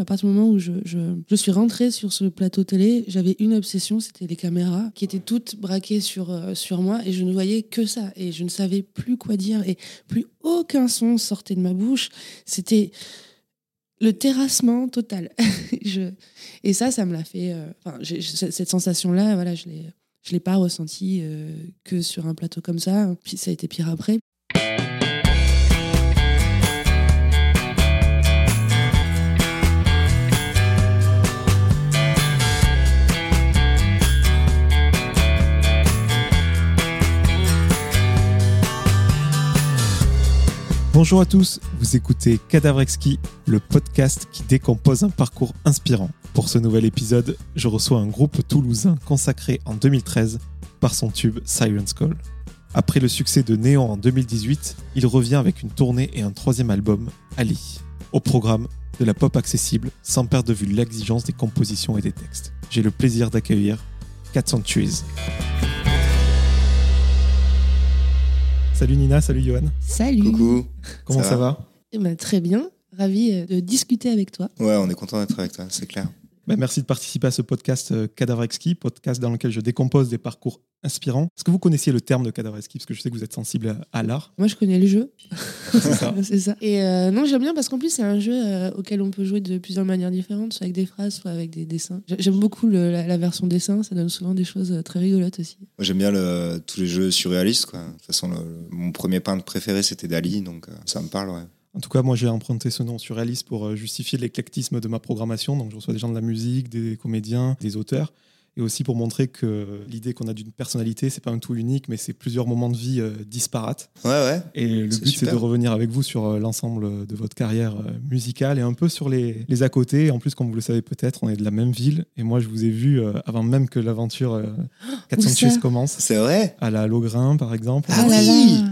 À partir du moment où je, je, je suis rentrée sur ce plateau télé, j'avais une obsession, c'était les caméras qui étaient toutes braquées sur, euh, sur moi et je ne voyais que ça. Et je ne savais plus quoi dire et plus aucun son sortait de ma bouche. C'était le terrassement total. Et ça, ça me l'a fait. euh, Enfin, cette sensation-là, voilà, je l'ai. Je l'ai pas ressenti euh, que sur un plateau comme ça. Puis ça a été pire après. Bonjour à tous, vous écoutez Cadavrexki, le podcast qui décompose un parcours inspirant. Pour ce nouvel épisode, je reçois un groupe toulousain consacré en 2013 par son tube Siren's Call. Après le succès de Néon en 2018, il revient avec une tournée et un troisième album, Ali. Au programme, de la pop accessible sans perdre de vue l'exigence des compositions et des textes. J'ai le plaisir d'accueillir 400 Trees. Salut Nina, salut Johan. Salut Coucou. Comment Ça ça, va va? Eh ben, Très bien. Ravi euh, de discuter avec toi. Ouais, on est content d'être avec toi, c'est clair. Bah, merci de participer à ce podcast euh, Cadavrexki, podcast dans lequel je décompose des parcours inspirants. Est-ce que vous connaissiez le terme de Cadavrexki Parce que je sais que vous êtes sensible à, à l'art. Moi, je connais le jeu. C'est ça. Et euh, non, j'aime bien parce qu'en plus, c'est un jeu euh, auquel on peut jouer de plusieurs manières différentes, soit avec des phrases, soit avec des dessins. J'ai- J'aime beaucoup le- la, la version dessin, ça donne souvent des choses euh, très rigolotes aussi. Moi, j'aime bien le- tous les jeux surréalistes. Quoi. De toute façon, le- le- mon premier peintre préféré, c'était Dali, donc euh, ça me parle, ouais. En tout cas, moi, j'ai emprunté ce nom surréaliste pour euh, justifier l'éclectisme de ma programmation. Donc, je reçois des gens de la musique, des comédiens, des auteurs. Et aussi pour montrer que l'idée qu'on a d'une personnalité, c'est pas un tout unique, mais c'est plusieurs moments de vie euh, disparates. Ouais, ouais. Et le but, c'est de revenir avec vous sur euh, l'ensemble de votre carrière musicale et un peu sur les, les à côté. En plus, comme vous le savez peut-être, on est de la même ville. Et moi, je vous ai vu avant même que l'aventure euh, 400 Où ça Cheers commence. C'est vrai À la Logrin, par exemple. Ah oui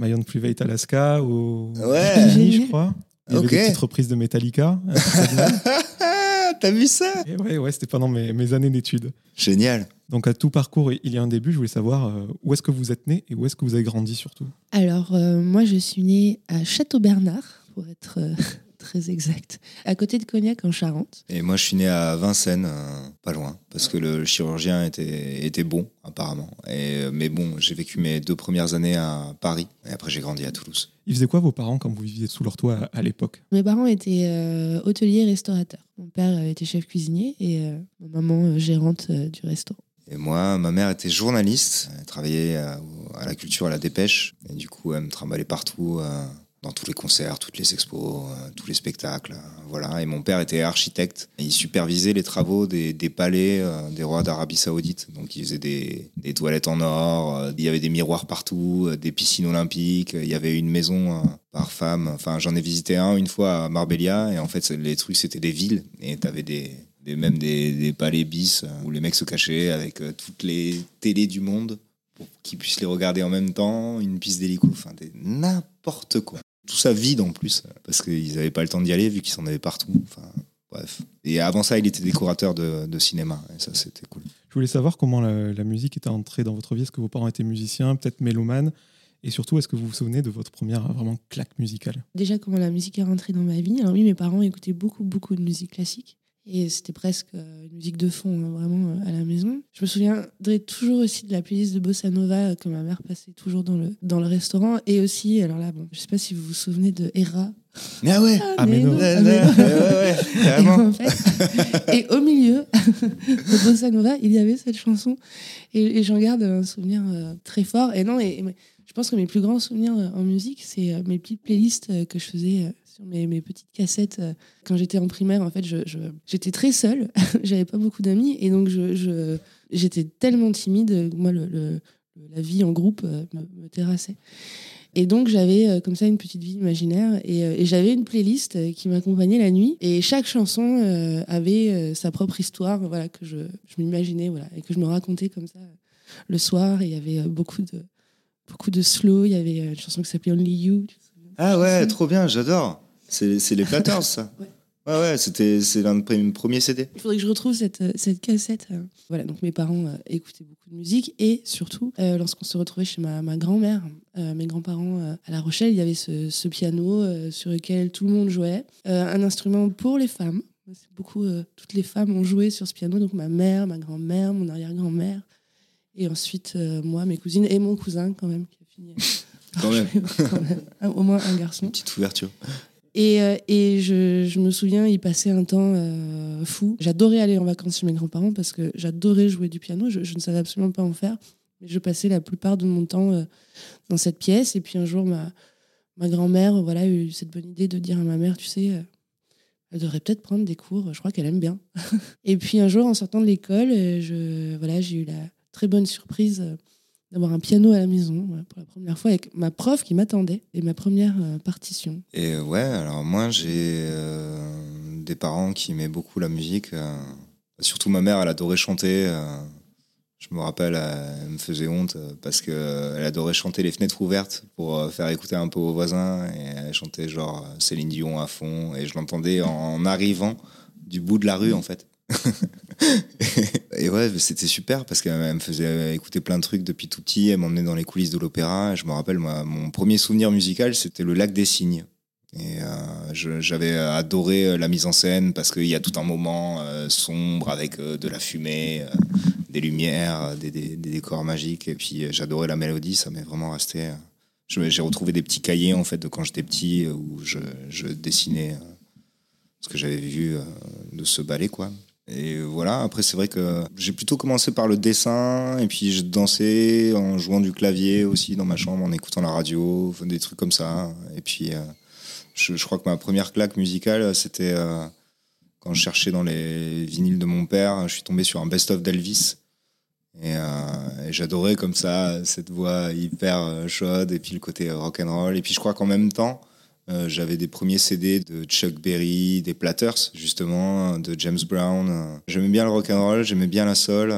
Mayon Private Alaska, au Ouais. Disney, je crois. Il y avait Ok. des petites reprises de Metallica. T'as vu ça? Et ouais, ouais, c'était pendant mes, mes années d'études. Génial. Donc, à tout parcours, il y a un début. Je voulais savoir euh, où est-ce que vous êtes né et où est-ce que vous avez grandi surtout? Alors, euh, moi, je suis née à Château-Bernard, pour être euh, très exact, à côté de Cognac, en Charente. Et moi, je suis né à Vincennes, euh, pas loin, parce que le chirurgien était, était bon, apparemment. Et, euh, mais bon, j'ai vécu mes deux premières années à Paris, et après, j'ai grandi à Toulouse. Ils faisaient quoi vos parents quand vous viviez sous leur toit à, à l'époque? Mes parents étaient euh, hôteliers et restaurateurs. Mon père euh, était chef cuisinier et euh, ma maman euh, gérante euh, du restaurant. Et moi, ma mère était journaliste, elle travaillait à, à la culture, à la dépêche, et du coup, elle me trimballait partout, euh, dans tous les concerts, toutes les expos, euh, tous les spectacles, euh, voilà. Et mon père était architecte, il supervisait les travaux des, palais euh, des rois d'Arabie Saoudite. Donc, il faisait des, toilettes en or, il y avait des miroirs partout, des piscines olympiques, il y avait une maison par femme. Enfin, j'en ai visité un une fois à Marbella, et en fait, les trucs, c'était des villes, et t'avais des des, même des, des palais bis où les mecs se cachaient avec toutes les télés du monde pour qu'ils puissent les regarder en même temps, une piste d'hélico, enfin n'importe quoi. Tout ça vide en plus, parce qu'ils n'avaient pas le temps d'y aller vu qu'ils s'en avaient partout. Enfin, bref. Et avant ça, il était décorateur de, de cinéma, et ça c'était cool. Je voulais savoir comment la, la musique était entrée dans votre vie. Est-ce que vos parents étaient musiciens, peut-être mélomanes? Et surtout, est-ce que vous vous souvenez de votre première vraiment claque musicale? Déjà, comment la musique est rentrée dans ma vie. Alors oui, mes parents écoutaient beaucoup, beaucoup de musique classique. Et c'était presque euh, une musique de fond, hein, vraiment, euh, à la maison. Je me souviendrai toujours aussi de la playlist de Bossa Nova euh, que ma mère passait toujours dans le, dans le restaurant. Et aussi, alors là, bon, je sais pas si vous vous souvenez de Hera. Mais ah ouais Ah, mais non. Ouais, ah, mais non. ouais, ouais, Et, carrément. en fait- et au milieu de Bossa Nova, il y avait cette chanson. Et, et j'en garde un souvenir euh, très fort. Et non, et, et je pense que mes plus grands souvenirs euh, en musique, c'est euh, mes petites playlists euh, que je faisais sur mes, petites cassettes. Quand j'étais en primaire, en fait, je- je- j'étais très seule. J'avais pas beaucoup d'amis. Et donc, je- je- j'étais tellement timide. Moi, le, la vie en groupe me, terrassait. Et donc j'avais comme ça une petite vie imaginaire et, et j'avais une playlist qui m'accompagnait la nuit et chaque chanson avait sa propre histoire voilà que je, je m'imaginais voilà et que je me racontais comme ça le soir et il y avait beaucoup de beaucoup de slow il y avait euh, une chanson qui s'appelait Only You Ah ouais, trop bien, j'adore. C'est c'est les Platters, ça. Ouais. Ouais, ouais, c'était c'est l'un de mes premiers CD. Il faudrait que je retrouve cette, euh, cette cassette. euh. Voilà, donc mes parents euh, écoutaient beaucoup de musique et surtout, euh, lorsqu'on se retrouvait chez ma, ma grand-mère, euh, mes grands-parents à La Rochelle, il y avait ce, ce piano sur lequel tout le monde jouait. Un instrument pour les femmes, beaucoup, toutes les femmes ont joué sur ce piano, donc ma mère, ma grand-mère, mon arrière-grand-mère, et ensuite euh, moi, mes cousines et mon cousin quand même qui a fini. par Quand même. jouer, quand même. Un- au moins un garçon. Une petite ouverture. Et, euh, et je, je me souviens, il passait un temps euh, fou. J'adorais aller en vacances chez mes grands-parents parce que j'adorais jouer du piano. Je, je ne savais absolument pas en faire. Mais je passais la plupart de mon temps euh, dans cette pièce. Et puis un jour, ma, ma grand-mère voilà, a eu cette bonne idée de dire à ma mère, tu sais, euh, elle devrait peut-être prendre des cours. Je crois qu'elle aime bien. et puis un jour, en sortant de l'école, euh, je, voilà, j'ai eu la très bonne surprise euh, d'avoir un piano à la maison voilà, pour la première fois avec ma prof qui m'attendait et ma première euh, partition. Et ouais, alors moi j'ai euh, des parents qui aimaient beaucoup la musique. euh, surtout ma mère, elle adorait chanter. euh, je me rappelle, euh, elle me faisait honte euh, parce qu'elle adorait chanter les fenêtres ouvertes pour euh, faire écouter un peu aux voisins. Et elle chantait genre euh, Céline Dion à fond. Et je l'entendais en arrivant du bout de la rue en fait. Et ouais, c'était super parce qu'elle me faisait écouter plein de trucs depuis tout petit. Elle m'emmenait dans les coulisses de l'opéra. Je me rappelle, moi, mon premier souvenir musical, c'était le Lac des Cygnes. Et euh, j'avais adoré euh, la mise en scène parce qu'il y a tout un moment euh, sombre avec de la fumée, des lumières, des, décors magiques. Et puis j'adorais la mélodie, ça m'est vraiment resté. J'ai retrouvé des petits cahiers en fait de quand j'étais petit où je, je dessinais ce que j'avais vu de ce ballet quoi. Et voilà, après c'est vrai que j'ai plutôt commencé par le dessin et puis je dansais en jouant du clavier aussi dans ma chambre, en écoutant la radio, des trucs comme ça. Et puis euh, je, crois que ma première claque musicale, c'était euh, quand je cherchais dans les vinyles de mon père, je suis tombé sur un best-of d'Elvis. Et, euh, et j'adorais comme ça cette voix hyper chaude et puis le côté rock and roll. Et puis je crois qu'en même temps, euh, j'avais des premiers CD de Chuck Berry, des Platters justement, de James Brown. J'aimais bien le rock and roll, j'aimais bien la soul.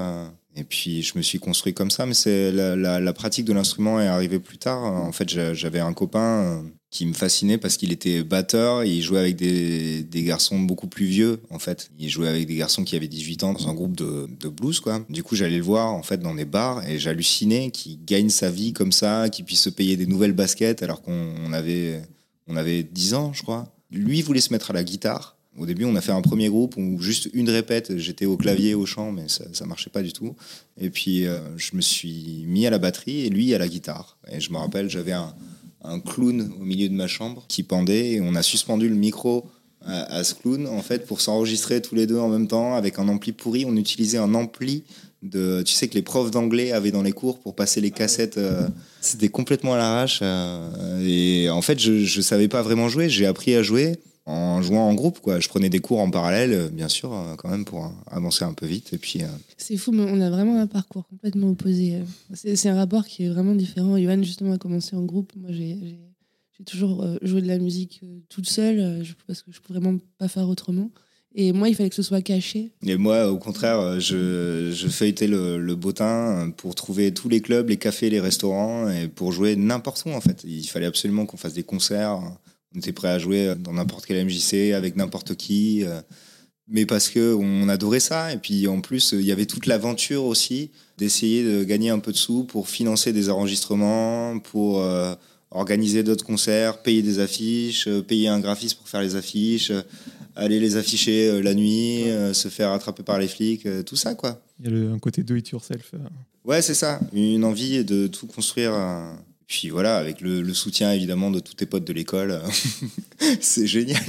et puis je me suis construit comme ça. Mais c'est la, pratique de l'instrument est arrivée plus tard. En fait, j'a- j'avais un copain euh, qui me fascinait parce qu'il était batteur il jouait avec des, garçons beaucoup plus vieux en fait. Il jouait avec des garçons qui avaient 18 ans dans un groupe de, de blues quoi. Du coup j'allais le voir en fait dans des bars et j'hallucinais qu'il gagne sa vie comme ça, qu'il puisse se payer des nouvelles baskets alors qu'on on avait, on avait 10 ans je crois. Lui voulait se mettre à la guitare. Au début, on a fait un premier groupe où juste une répète, j'étais au clavier, au chant, mais ça, marchait pas du tout. Et puis, euh, je me suis mis à la batterie et lui à la guitare. Et je me rappelle, j'avais un, un clown au milieu de ma chambre qui pendait et on a suspendu le micro à, à ce clown en fait pour s'enregistrer tous les deux en même temps avec un ampli pourri. On utilisait un ampli tu sais que les profs d'anglais avaient dans les cours pour passer les cassettes. euh, C'était complètement à l'arrache euh, et en fait je je savais pas vraiment jouer. J'ai appris à jouer en jouant en groupe. Je prenais des cours en parallèle euh, bien sûr quand même pour avancer un peu vite et puis C'est fou, mais on a vraiment un parcours complètement opposé. C'est un rapport qui est vraiment différent. Johan, justement, a commencé en groupe. Moi, j'ai toujours joué de la musique toute seule parce que je pouvais vraiment pas faire autrement. Et moi, il fallait que ce soit caché. Et moi, au contraire, euh, je, feuilletais le, le bottin pour trouver tous les clubs, les cafés, les restaurants, et pour jouer n'importe où, en fait. Il fallait absolument qu'on fasse des concerts. On était prêt à jouer dans n'importe quel MJC, avec n'importe qui. euh, Mais parce que on adorait ça. Et puis, en plus, il y avait toute l'aventure aussi d'essayer de gagner un peu de sous pour financer des enregistrements, pour euh, organiser d'autres concerts, payer des affiches, euh, payer un graphiste pour faire les affiches, euh, aller les afficher euh, la nuit, euh, se faire attraper par les flics, euh, tout ça, quoi. Il y a le- un côté do it yourself. euh. Ouais, c'est ça. Une envie de tout construire. euh, Puis voilà, avec le, le soutien évidemment de tous tes potes de l'école, c'est génial.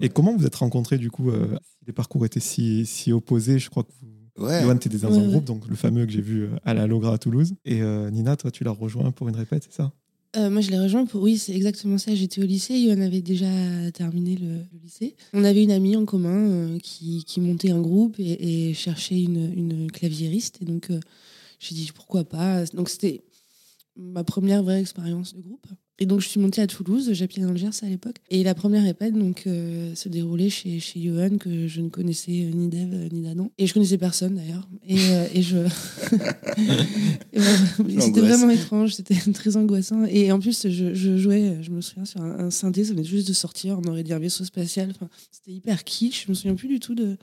Et comment vous êtes rencontrés du coup euh, Les parcours étaient si, si opposés? Je crois que vous, Ouais. Johan, t'étais dans Ouais, un ouais. groupe, donc le fameux que j'ai vu à la Logra à Toulouse. Et euh, Nina, toi, tu l'as rejoint pour une répète, c'est ça? Euh, moi, je l'ai rejoint pour. Oui, c'est exactement ça. J'étais au lycée. Johan avait déjà terminé le, lycée. On avait une amie en commun euh, qui, qui montait un groupe et, et cherchait une, une claviériste. Et donc, euh, j'ai dit pourquoi pas. Donc, c'était ma première vraie expérience de groupe. Et donc, je suis montée à Toulouse. J'habitais dans le Gers à l'époque. Et la première répète donc, euh, se déroulait chez, chez Johan, que je ne connaissais euh, ni d'Eve euh, ni d'Adam. Et je connaissais personne d'ailleurs. Et, euh, et je. C'était vraiment étrange, c'était très angoissant. Et en plus, je, je jouais, je me souviens, sur un, un synthé, ça venait juste de sortir, on aurait dit un vaisseau spatial. Enfin, c'était hyper kitsch, je me souviens plus du tout de,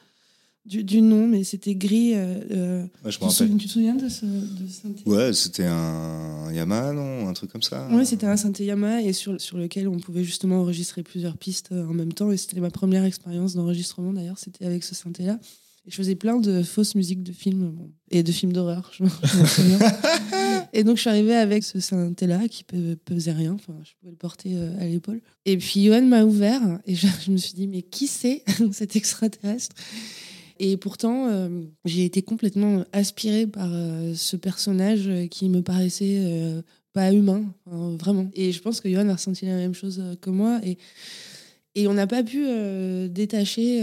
du, du nom, mais c'était gris. euh, euh, Ouais, je tu, me te souviens, rappelle. tu te souviens de ce, de synthé? Ouais, c'était un Yamaha, non? Un truc comme ça Ouais, c'était un synthé Yamaha et sur, sur lequel on pouvait justement enregistrer plusieurs pistes euh, en même temps. Et c'était ma première expérience d'enregistrement d'ailleurs, c'était avec ce synthé-là. Et je faisais plein de fausses musiques de films bon, et de films d'horreur, je m'en souviens. et donc je suis arrivée avec ce synthé-là qui pe- pesait rien, enfin je pouvais le porter à l'épaule. Et puis Johan m'a ouvert et je, je me suis dit, mais qui c'est cet extraterrestre? Et pourtant, euh, j'ai été complètement aspirée par euh, ce personnage euh, qui me paraissait pas humain, vraiment. Et je pense que Johan a ressenti la même chose que moi. Et, et on n'a pas pu détacher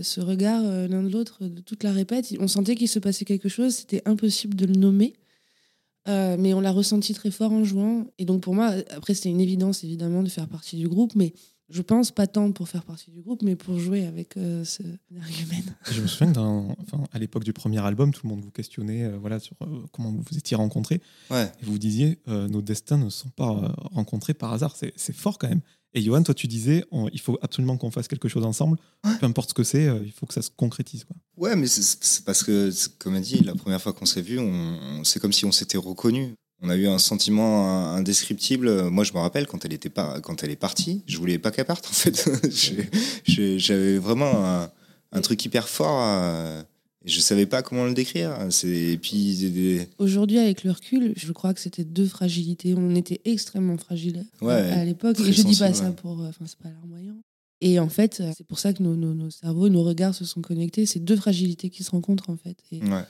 ce regard l'un de l'autre de toute la répète. On sentait qu'il se passait quelque chose, c'était impossible de le nommer. Mais on l'a ressenti très fort en jouant. Et donc pour moi, après, c'était une évidence évidemment de faire partie du groupe, mais je pense pas tant pour faire partie du groupe, mais pour jouer avec euh, ce argument. Je me souviens enfin, à l'époque du premier album, tout le monde vous questionnait euh, voilà, sur euh, comment vous vous étiez rencontrés. Ouais. Et vous disiez, euh, nos destins ne sont pas euh, rencontrés par hasard. C'est c'est fort quand même. Et Johan, toi, tu disais, on- il faut absolument qu'on fasse quelque chose ensemble. Peu importe ce que c'est, euh, il faut que ça se concrétise. Quoi. Ouais, mais c'est- c'est parce que, c'est- comme elle dit, la première fois qu'on s'est vu, on, on- c'est comme si on s'était reconnus. On a eu un sentiment euh, indescriptible. Moi, je me rappelle quand elle était pas, quand elle est partie, je voulais pas qu'elle parte. En fait, j'avais vraiment un, un truc hyper fort. euh, et je savais pas comment le décrire. Et puis Aujourd'hui, avec le recul, je crois que c'était deux fragilités. On était extrêmement fragiles Ouais, à l'époque. Et je dis pas ça pour. euh, Enfin, c'est pas larmoyant. Et en fait, euh, c'est pour ça que nos, nos- nos cerveaux, nos regards se sont connectés. C'est deux fragilités qui se rencontrent, en fait. Et ouais.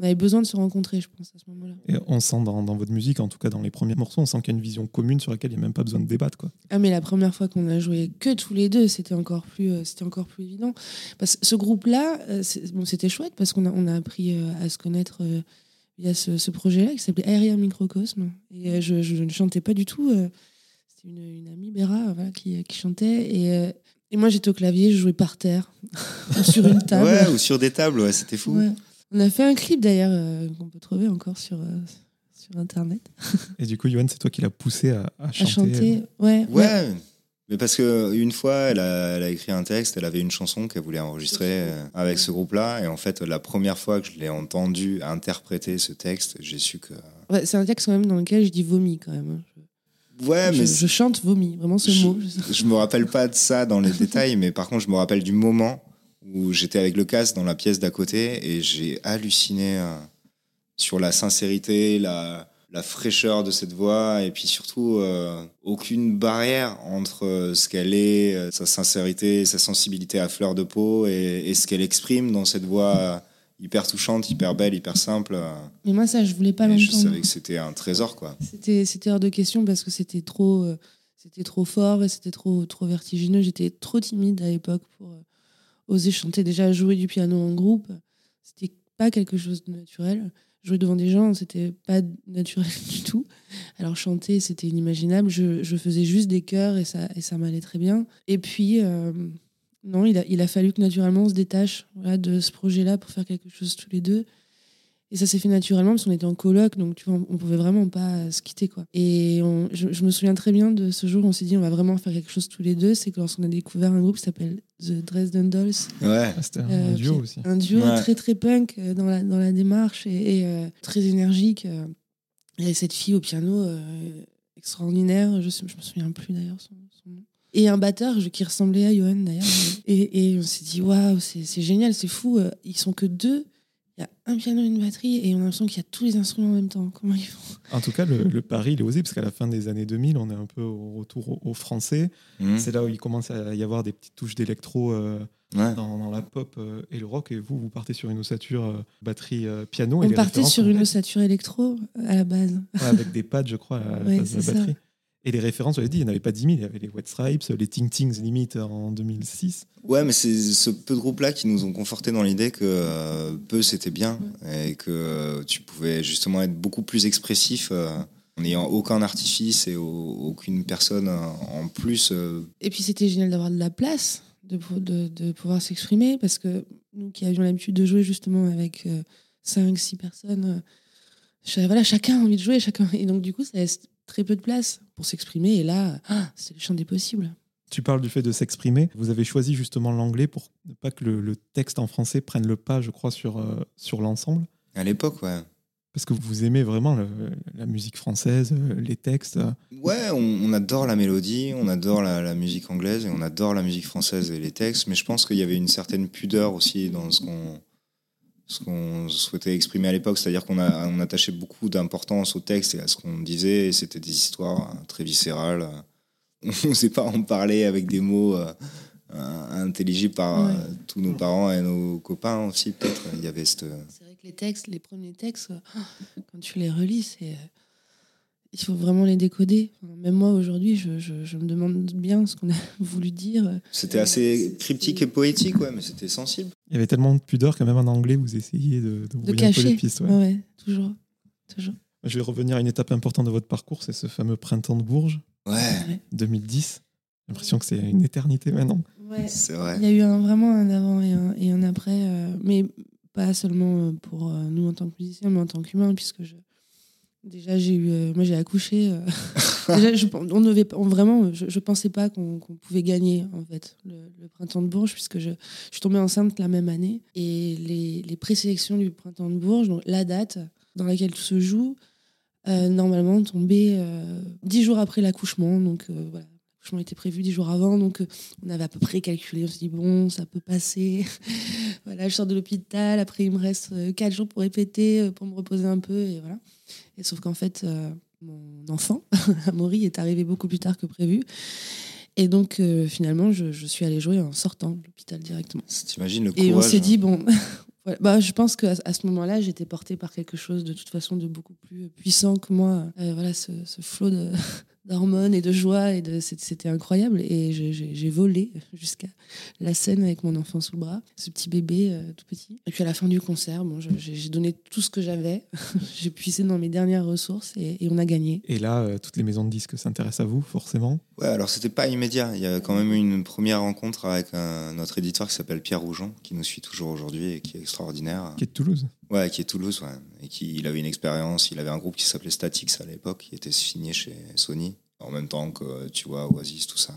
On avait besoin de se rencontrer, je pense, à ce moment-là. Et on sent dans, dans votre musique, en tout cas dans les premiers morceaux, on sent qu'il y a une vision commune sur laquelle il n'y a même pas besoin de débattre. Quoi. Ah, mais la première fois qu'on a joué que tous les deux, c'était encore plus, euh, c'était encore plus évident. Parce que ce groupe-là, euh, bon, c'était chouette parce qu'on a, on a appris euh, à se connaître euh, via ce, ce projet-là qui s'appelait Aérien Microcosme. Et euh, je, je ne chantais pas du tout. euh, C'était une, une amie, Béra, voilà, qui, qui chantait. Et, euh, et moi, j'étais au clavier, je jouais par terre, sur une table. Ouais, ou sur des tables, ouais, c'était fou. Ouais. On a fait un clip d'ailleurs euh, qu'on peut trouver encore sur, euh, sur Internet. Et du coup, Johan, c'est toi qui l'as poussé à, à À chanter. chanter. Ouais, ouais. Ouais, mais parce que une fois, elle a, elle a écrit un texte, elle avait une chanson qu'elle voulait enregistrer euh, avec ce groupe-là, et en fait, la première fois que je l'ai entendu interpréter ce texte, j'ai su que. Ouais, c'est un texte quand même dans lequel je dis vomi quand même. hein. Ouais, je, mais je chante vomi, vraiment ce Je- mot. je me rappelle pas de ça dans les détails, mais par contre, je me rappelle du moment où j'étais avec le casque dans la pièce d'à côté et j'ai halluciné euh, sur la sincérité, la, la fraîcheur de cette voix et puis surtout euh, aucune barrière entre euh, ce qu'elle est, sa sincérité, sa sensibilité à fleur de peau et, et ce qu'elle exprime dans cette voix hyper touchante, hyper belle, hyper simple. Mais moi, ça, je voulais pas et je l'entendre. savais que c'était un trésor, quoi. C'était, c'était hors de question parce que c'était trop, c'était trop fort et c'était trop, trop vertigineux. J'étais trop timide à l'époque pour oser chanter. Déjà, jouer du piano en groupe, c'était pas quelque chose de naturel. Jouer devant des gens, c'était pas naturel du tout. Alors chanter, c'était inimaginable. Je, je faisais juste des chœurs et ça, et ça m'allait très bien. Et puis, euh, non, il a, il a fallu que naturellement on se détache de ce projet-là pour faire quelque chose tous les deux. Et ça s'est fait naturellement parce qu'on était en coloc, donc tu vois, on, on pouvait vraiment pas se quitter. quoi. Et on- je, je me souviens très bien de ce jour où on s'est dit on va vraiment faire quelque chose tous les deux. C'est que lorsqu'on a découvert un groupe qui s'appelle The Dresden Dolls, Ouais. Ah, C'était un euh, duo aussi. un duo Ouais. très très punk euh, dans la, dans la démarche et, et, euh, très énergique. euh. Il y avait cette fille au piano euh, extraordinaire, je, sais, je me souviens plus d'ailleurs son, son nom. Et un batteur qui ressemblait à Johan d'ailleurs. et, et on s'est dit waouh, c'est génial, c'est fou. euh, Ils sont que deux. Il y a un piano et une batterie et on a l'impression qu'il y a tous les instruments en même temps. Comment ils font? En tout cas, le, le pari, il est osé, parce qu'à la fin des années 2000, on est un peu au retour au, au français. Mhm. C'est là où il commence à y avoir des petites touches d'électro euh, Ouais. dans, dans la pop euh, et le rock. Et vous, vous partez sur une ossature euh, batterie euh, piano. et On les partait sur une ossature électro à la base. Ouais, avec des pads, je crois, à la Ouais, de la ça. Et les références, vous avez dit, il n'y en avait pas 10 000. Il y avait les White Stripes, les Ting Tings Limit en 2006. Ouais, mais c'est ce peu de groupes-là qui nous ont conforté dans l'idée que euh, peu c'était bien et que euh, tu pouvais justement être beaucoup plus expressif euh, en n'ayant aucun artifice et au- aucune personne en plus. Et puis c'était génial d'avoir de la place, de, pou- de, de pouvoir s'exprimer, parce que nous qui avions l'habitude de jouer justement avec 5, 6 personnes, voilà, chacun a envie de jouer, chacun. Et donc du coup, ça laisse très peu de place pour s'exprimer. Et là, ah, c'est le champ des possibles. Tu parles du fait de s'exprimer. Vous avez choisi justement l'anglais pour ne pas que le, le texte en français prenne le pas, je crois, sur, euh, sur l'ensemble. À l'époque, ouais. Parce que vous aimez vraiment le- la musique française, euh, les textes. Ouais, on, on adore la mélodie, on adore la, la musique anglaise et on adore la musique française et les textes, mais je pense qu'il y avait une certaine pudeur aussi dans ce qu'on ce qu'on souhaitait exprimer à l'époque, c'est-à-dire qu'on a, on attachait beaucoup d'importance au texte et à ce qu'on disait, et c'était des histoires euh, très viscérales. On ne sait pas en parler avec des mots euh, euh, intelligibles par Ouais. euh, tous nos parents et nos copains aussi, peut-être. Il y avait cette... C'est vrai que les textes, les premiers textes, euh, quand tu les relis, c'est. Il faut vraiment les décoder. Même moi, aujourd'hui, je, je- je me demande bien ce qu'on a voulu dire. C'était assez cryptique et poétique, ouais, mais c'était sensible. Il y avait tellement de pudeur que même en anglais, vous essayez de, de De brouiller un peu cacher. les pistes. ouais. Toujours. toujours. Je vais revenir à une étape importante de votre parcours, c'est ce fameux printemps de Bourges, Ouais, 2010. J'ai l'impression que c'est une éternité maintenant. Ouais. c'est vrai. Il y a eu un, vraiment un avant et un, et un après, euh, mais pas seulement euh, pour euh, nous en tant que musiciens, mais en tant qu'humains, puisque je, déjà j'ai eu, euh, moi j'ai accouché. euh, déjà, je, on on, vraiment, je, pensais pas qu'on pouvait gagner en fait le, printemps de Bourges, puisque je, suis tombée enceinte la même année et les, présélections du printemps de Bourges, donc la date dans laquelle tout se joue, euh, normalement tombait dix jours après l'accouchement, donc euh, voilà. L'accouchement était prévu dix jours avant, donc euh, on avait à peu près calculé. On s'est dit, bon, ça peut passer. voilà, je sors de l'hôpital. Après, il me reste euh, quatre jours pour répéter, euh, pour me reposer un peu. Et voilà. Et sauf qu'en fait, euh, mon enfant, Amaury, est arrivé beaucoup plus tard que prévu. Et donc, euh, finalement, je, je suis allée jouer en sortant de l'hôpital directement. T'imagines le Et on courage s'est dit, bon, voilà. bah, je pense qu'à à ce moment-là, j'étais portée par quelque chose de toute façon de beaucoup plus puissant que moi. Euh, voilà, ce, ce flot de- d'hormones et de joie, et de, c'était incroyable. Et j'ai- volé jusqu'à la scène avec mon enfant sous le bras, ce petit bébé euh, tout petit. Et puis à la fin du concert, bon, j'ai j'ai donné tout ce que j'avais. j'ai puisé dans mes dernières ressources et, et on a gagné. Et là, euh, toutes les maisons de disques s'intéressent à vous, forcément. Ouais, alors c'était pas immédiat. Il y a quand même eu une première rencontre avec un- notre éditeur qui s'appelle Pierre Rougeon, qui nous suit toujours aujourd'hui et qui est extraordinaire. Qui est de Toulouse. Ouais, qui est Toulouse, ouais. Et qui il avait une expérience. Il avait un groupe qui s'appelait Statix à l'époque, qui était signé chez Sony, en même temps que tu vois Oasis, tout ça.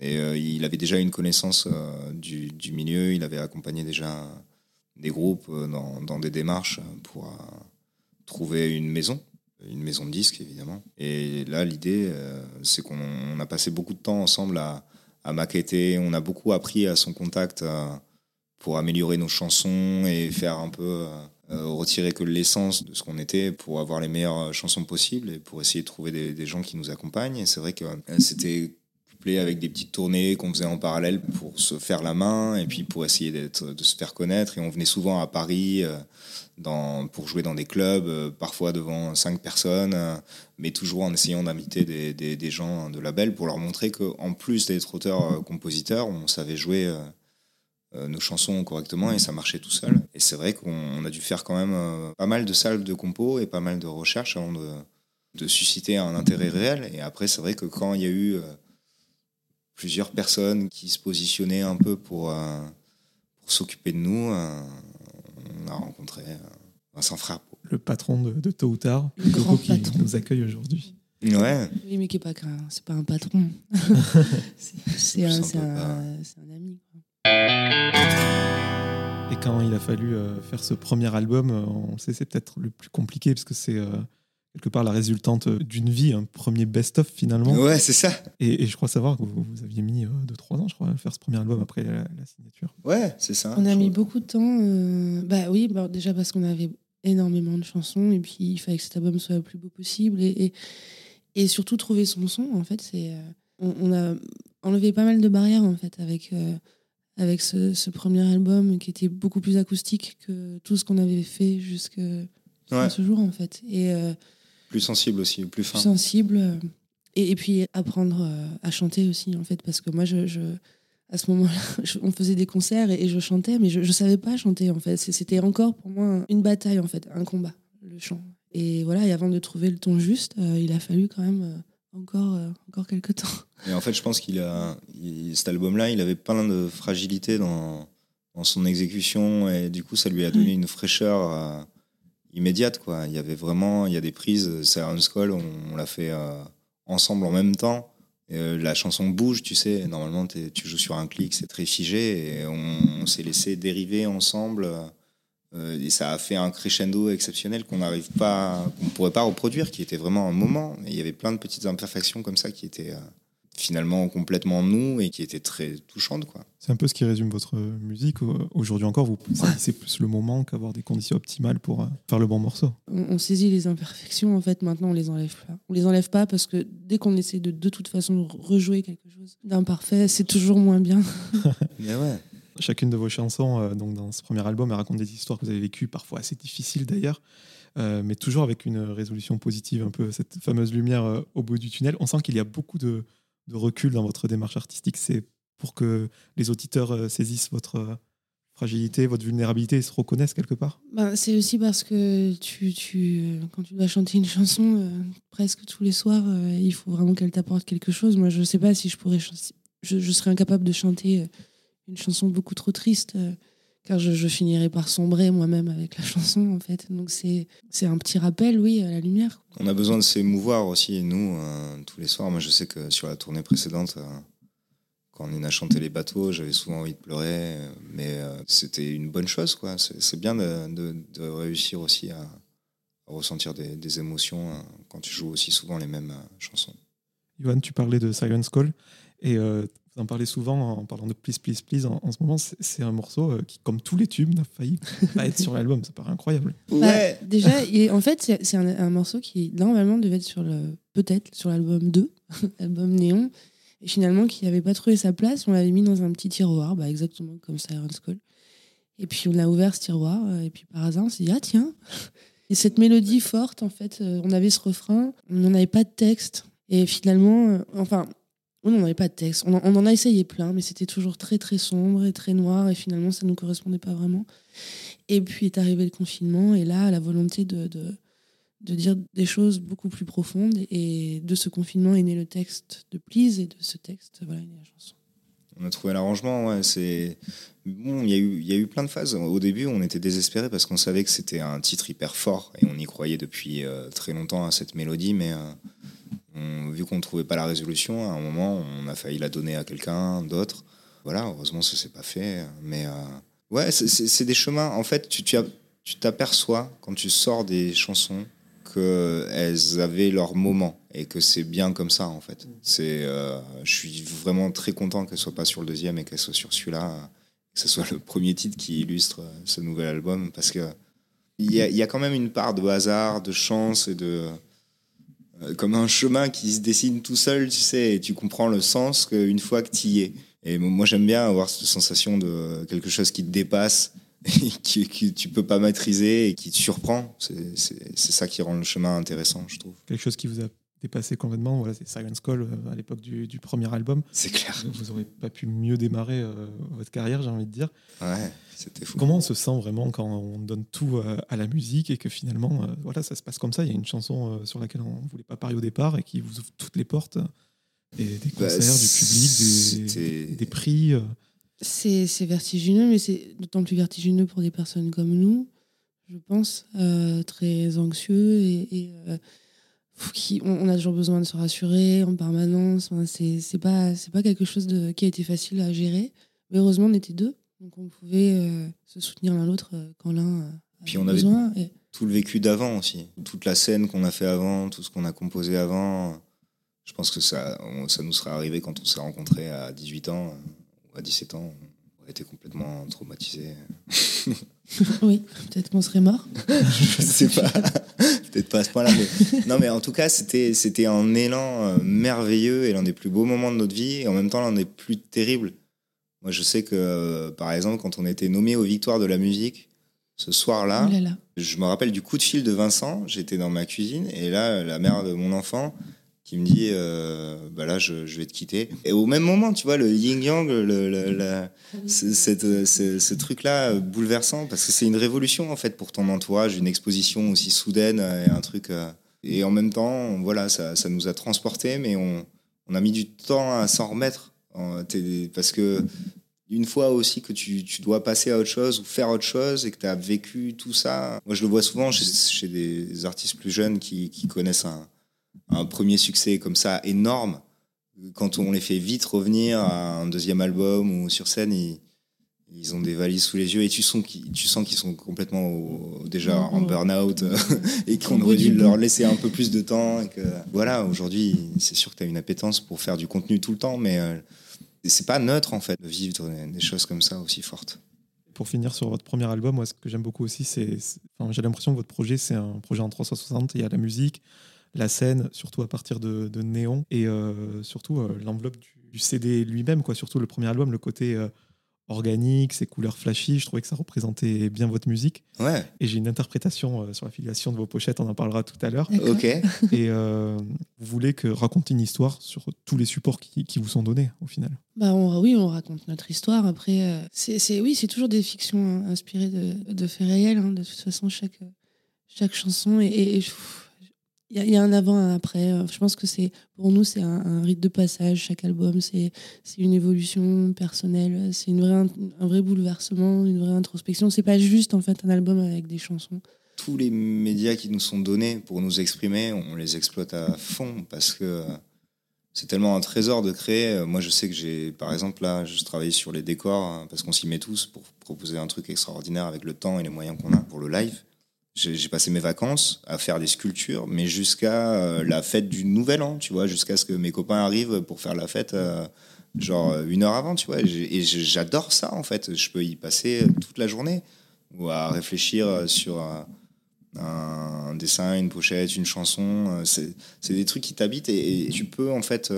Et, euh, il avait déjà une connaissance euh, du, du milieu. Il avait accompagné déjà des groupes euh, dans, dans des démarches pour trouver une maison, une maison de disques évidemment. Et là, l'idée, c'est qu'on on a passé beaucoup de temps ensemble à, à maqueter. On a beaucoup appris à son contact. pour améliorer nos chansons et faire un peu retirer que l'essence de ce qu'on était pour avoir les meilleures euh, chansons possibles et pour essayer de trouver des, gens qui nous accompagnent. C'est vrai que euh, c'était couplé avec des petites tournées qu'on faisait en parallèle pour se faire la main et puis pour essayer de se faire connaître. Et on venait souvent à Paris euh, pour jouer dans des clubs, euh, parfois devant cinq personnes, euh, mais toujours en essayant d'inviter des, des, gens de label pour leur montrer qu'en plus d'être auteur-compositeur, on savait jouer euh, euh, nos chansons correctement et ça marchait tout seul. Et c'est vrai qu'on on a dû faire quand même euh, pas mal de salves de compos et pas mal de recherches avant de, de susciter un intérêt réel. Et après, c'est vrai que quand il y a eu euh, plusieurs personnes qui se positionnaient un peu pour, euh, pour s'occuper de nous, euh, on a rencontré euh, Vincent Frappot. Le patron de, de Tôt ou Tard, Le grand qui patron. nous accueille aujourd'hui. Ouais, Oui, mais qui est pas c'est pas un patron. c'est, un, un c'est, peu un, pas. c'est un ami. Et quand il a fallu euh, faire ce premier album, euh, on sait c'est peut-être le plus compliqué parce que c'est euh, quelque part la résultante d'une vie, un premier best-of finalement. ouais c'est ça. Et, et je crois savoir que vous, vous aviez mis 2-3 ans, je crois, à faire ce premier album après la, la signature. Ouais, c'est ça. On a mis crois. beaucoup de temps. euh, Bah oui, bah déjà parce qu'on avait énormément de chansons et puis il fallait que cet album soit le plus beau possible et, et, et surtout trouver son son. En fait, c'est euh, on, on a enlevé pas mal de barrières en fait avec euh, avec ce, ce premier album qui était beaucoup plus acoustique que tout ce qu'on avait fait Ouais. ce jour en fait et euh, Plus sensible aussi, plus plus fin. sensible euh, et, et puis apprendre euh, à chanter aussi en fait parce que moi je, je- à ce moment-là on faisait des concerts et, et je chantais mais je, je savais pas chanter en fait c'était encore pour moi une bataille en fait un combat le chant et voilà et avant de trouver le ton juste euh, il a fallu quand même encore euh, encore quelques temps Et en fait, je pense qu'il a, il- cet album-là, il avait plein de fragilité dans, dans son exécution et du coup, ça lui a donné Ouais. une fraîcheur euh, immédiate. Quoi. Il y avait vraiment, il y a des prises, Siren Skull, on, on l'a fait euh, ensemble en même temps. Euh, la chanson bouge, tu sais. Normalement, tu joues sur un clic, c'est très figé. Et on, s'est laissé dériver ensemble. Euh, et ça a fait un crescendo exceptionnel qu'on n'arrive pas, qu'on pourrait pas reproduire, qui était vraiment un moment. Et il y avait plein de petites imperfections comme ça qui étaient finalement complètement nous et qui était très touchante. Quoi. C'est un peu ce qui résume votre musique. Aujourd'hui encore, vous c'est plus le moment qu'avoir des conditions optimales pour euh, faire le bon morceau. On, saisit les imperfections, en fait, maintenant on les enlève pas. On les enlève pas parce que dès qu'on essaie de de toute façon rejouer quelque chose d'imparfait, c'est toujours moins bien. Mais ouais. Chacune de vos chansons, euh, donc dans ce premier album, elle raconte des histoires que vous avez vécues, parfois assez difficiles d'ailleurs. Euh, mais toujours avec une résolution positive, un peu cette fameuse lumière au bout du tunnel. On sent qu'il y a beaucoup de, recul dans votre démarche artistique, c'est pour que les auditeurs euh, saisissent votre euh, fragilité, votre vulnérabilité et se reconnaissent quelque part ben, C'est aussi parce que euh, quand tu dois chanter une chanson presque tous les soirs, il faut vraiment qu'elle t'apporte quelque chose. Moi, je ne sais pas si je pourrais je, serais incapable de chanter une chanson beaucoup trop triste car je, je, finirais par sombrer moi-même avec la chanson en fait. Donc c'est c'est un petit rappel, oui, à la lumière. On a besoin de s'émouvoir aussi, nous, euh, tous les soirs. Moi, je sais que sur la tournée précédente, euh, quand on a chanté les bateaux, j'avais souvent envie de pleurer, euh, mais c'était une bonne chose, quoi. C'est bien de, de, de, réussir aussi à, ressentir des, des émotions quand tu joues aussi souvent les mêmes chansons. Johan, tu parlais de Silence Call et vous en parlez souvent en parlant de Please, Please, Please. En, ce moment, c'est un morceau euh, qui, comme tous les tubes, n'a failli pas être sur l'album. Ça paraît incroyable. Bah, déjà, en fait, c'est un, morceau qui, normalement, devait être sur le. Peut-être sur l'album 2, l'album Néon. Et finalement, qui n'avait pas trouvé sa place, on l'avait mis dans un petit tiroir, bah, exactement comme Siren's Call. Et puis, on a ouvert ce tiroir. Euh, et puis, par hasard, on s'est dit, ah tiens Et cette mélodie forte, en fait, euh, on avait ce refrain, on n'en avait pas de texte. Et finalement, enfin, on n'avait pas de texte. On, en a essayé plein, mais c'était toujours très très sombre et très noir, et finalement ça ne nous correspondait pas vraiment. Et puis est arrivé le confinement, et là, la volonté de, de, dire des choses beaucoup plus profondes, et de ce confinement est né le texte de Please, et de ce texte, voilà, est la chanson. On a trouvé l'arrangement, c'est... Bon, il y, a eu, y a eu plein de phases. Au début, on était désespérés parce qu'on savait que c'était un titre hyper fort, et on y croyait depuis euh, très longtemps à cette mélodie, mais... Euh, vu qu'on ne trouvait pas la résolution, à un moment, on a failli la donner à quelqu'un d'autre. Voilà, heureusement, ça s'est pas fait. Mais euh, ouais, c'est des chemins. En fait, tu t'aperçois quand tu sors des chansons qu'elles avaient leur moment et que c'est bien comme ça, en fait. C'est, euh, je suis vraiment très content qu'elle soit pas sur le deuxième et qu'elle soit sur celui-là, que ce soit le premier titre qui illustre ce nouvel album, parce que il y, y a quand même une part de hasard, de chance et de comme un chemin qui se dessine tout seul, tu sais, et tu comprends le sens qu'une fois que tu y es. Et moi, j'aime bien avoir cette sensation de quelque chose qui te dépasse, et que, tu peux pas maîtriser et qui te surprend. C'est ça qui rend le chemin intéressant, je trouve. Quelque chose qui vous a dépassé complètement, voilà, c'est Silence Call euh, à l'époque du, premier album. C'est clair. Vous aurez pas pu mieux démarrer euh, votre carrière, j'ai envie de dire. Ouais, c'était fou. Comment on se sent vraiment quand on donne tout euh, à la musique et que finalement, voilà, ça se passe comme ça? Il y a une chanson sur laquelle on ne voulait pas parier au départ et qui vous ouvre toutes les portes et des bah, concerts, du public, des, des prix. C'est vertigineux, mais c'est d'autant plus vertigineux pour des personnes comme nous, je pense, très anxieux et, on, a toujours besoin de se rassurer en permanence. c'est pas, pas quelque chose de, qui a été facile à gérer. Mais heureusement, on était deux. Donc on pouvait euh, se soutenir l'un l'autre euh, quand l'un euh, Puis on avait tout le vécu d'avant aussi. Toute la scène qu'on a fait avant, tout ce qu'on a composé avant. Je pense que ça, ça nous serait arrivé quand on s'est rencontrés à 18 ans ou à 17 ans. Aurait été complètement traumatisés. oui, peut-être qu'on serait mort. je sais pas peut-être pas à ce point-là. Mais... non, mais en tout cas, c'était, c'était un élan euh, merveilleux et l'un des plus beaux moments de notre vie et en même temps l'un des plus terribles. Moi, je sais que, euh, par exemple, quand on était nommé aux Victoires de la musique, ce soir-là, oh je me rappelle du coup de fil de Vincent. J'étais dans ma cuisine et là, la mère de mon enfant qui me dit euh, bah là je, vais te quitter. Et au même moment tu vois le yin yang le, ce, truc là bouleversant parce que c'est une révolution en fait pour ton entourage une exposition aussi soudaine et un truc euh, et en même temps voilà ça, ça nous a transportés mais on, on, a mis du temps à s'en remettre parce que une fois aussi que tu, tu, dois passer à autre chose ou faire autre chose et que tu as vécu tout ça moi je le vois souvent chez, des artistes plus jeunes qui connaissent un un premier succès comme ça énorme, quand on les fait vite revenir à un deuxième album ou sur scène, ils, ils ont des valises sous les yeux et tu sens qu'ils, tu sens qu'ils sont complètement au- déjà en Mhm. burn-out euh, et qu'on aurait dû leur laisser un peu plus de temps. Et que, voilà, aujourd'hui, c'est sûr que tu as une appétence pour faire du contenu tout le temps, mais euh, c'est pas neutre en fait de vivre des, choses comme ça aussi fortes. Pour finir sur votre premier album, moi, ce que j'aime beaucoup aussi, c'est. c'est- enfin, j'ai l'impression que votre projet, c'est un projet en 360. Il y a la musique, la scène, surtout à partir de, de Néon, et euh, surtout euh, l'enveloppe du, du CD lui-même, quoi. Surtout le premier album, le côté euh, organique, ses couleurs flashy. Je trouvais que ça représentait bien votre musique. Ouais, Et j'ai une interprétation euh, sur la filiation de vos pochettes, on en parlera tout à l'heure. Ok. et euh, vous voulez que raconter une histoire sur tous les supports qui, qui vous sont donnés, au final? Bah on, oui, on raconte notre histoire. Après, euh, c'est, oui, c'est toujours des fictions hein, inspirées de, de faits réels. hein. De toute façon, chaque, chaque chanson. Et et- et, il y, a- un avant, un après. Euh, Je pense que c'est pour nous, c'est un, un rite de passage. Chaque album, c'est, une évolution personnelle. C'est une vraie, un vrai bouleversement, une vraie introspection. C'est pas juste en fait un album avec des chansons. tous les médias qui nous sont donnés pour nous exprimer, on les exploite à fond parce que c'est tellement un trésor de créer. Moi, je sais que j'ai, par exemple, là, je travaille sur les décors hein, parce qu'on s'y met tous pour proposer un truc extraordinaire avec le temps et les moyens qu'on a pour le live. J'ai passé mes vacances à faire des sculptures, mais jusqu'à euh, la fête du Nouvel An, tu vois, jusqu'à ce que mes copains arrivent pour faire la fête, euh, genre euh, une heure avant, tu vois. Et j'adore ça, en fait. Je peux y passer toute la journée ou à réfléchir sur un, dessin, une pochette, une chanson. C'est des trucs qui t'habitent et, et tu peux en fait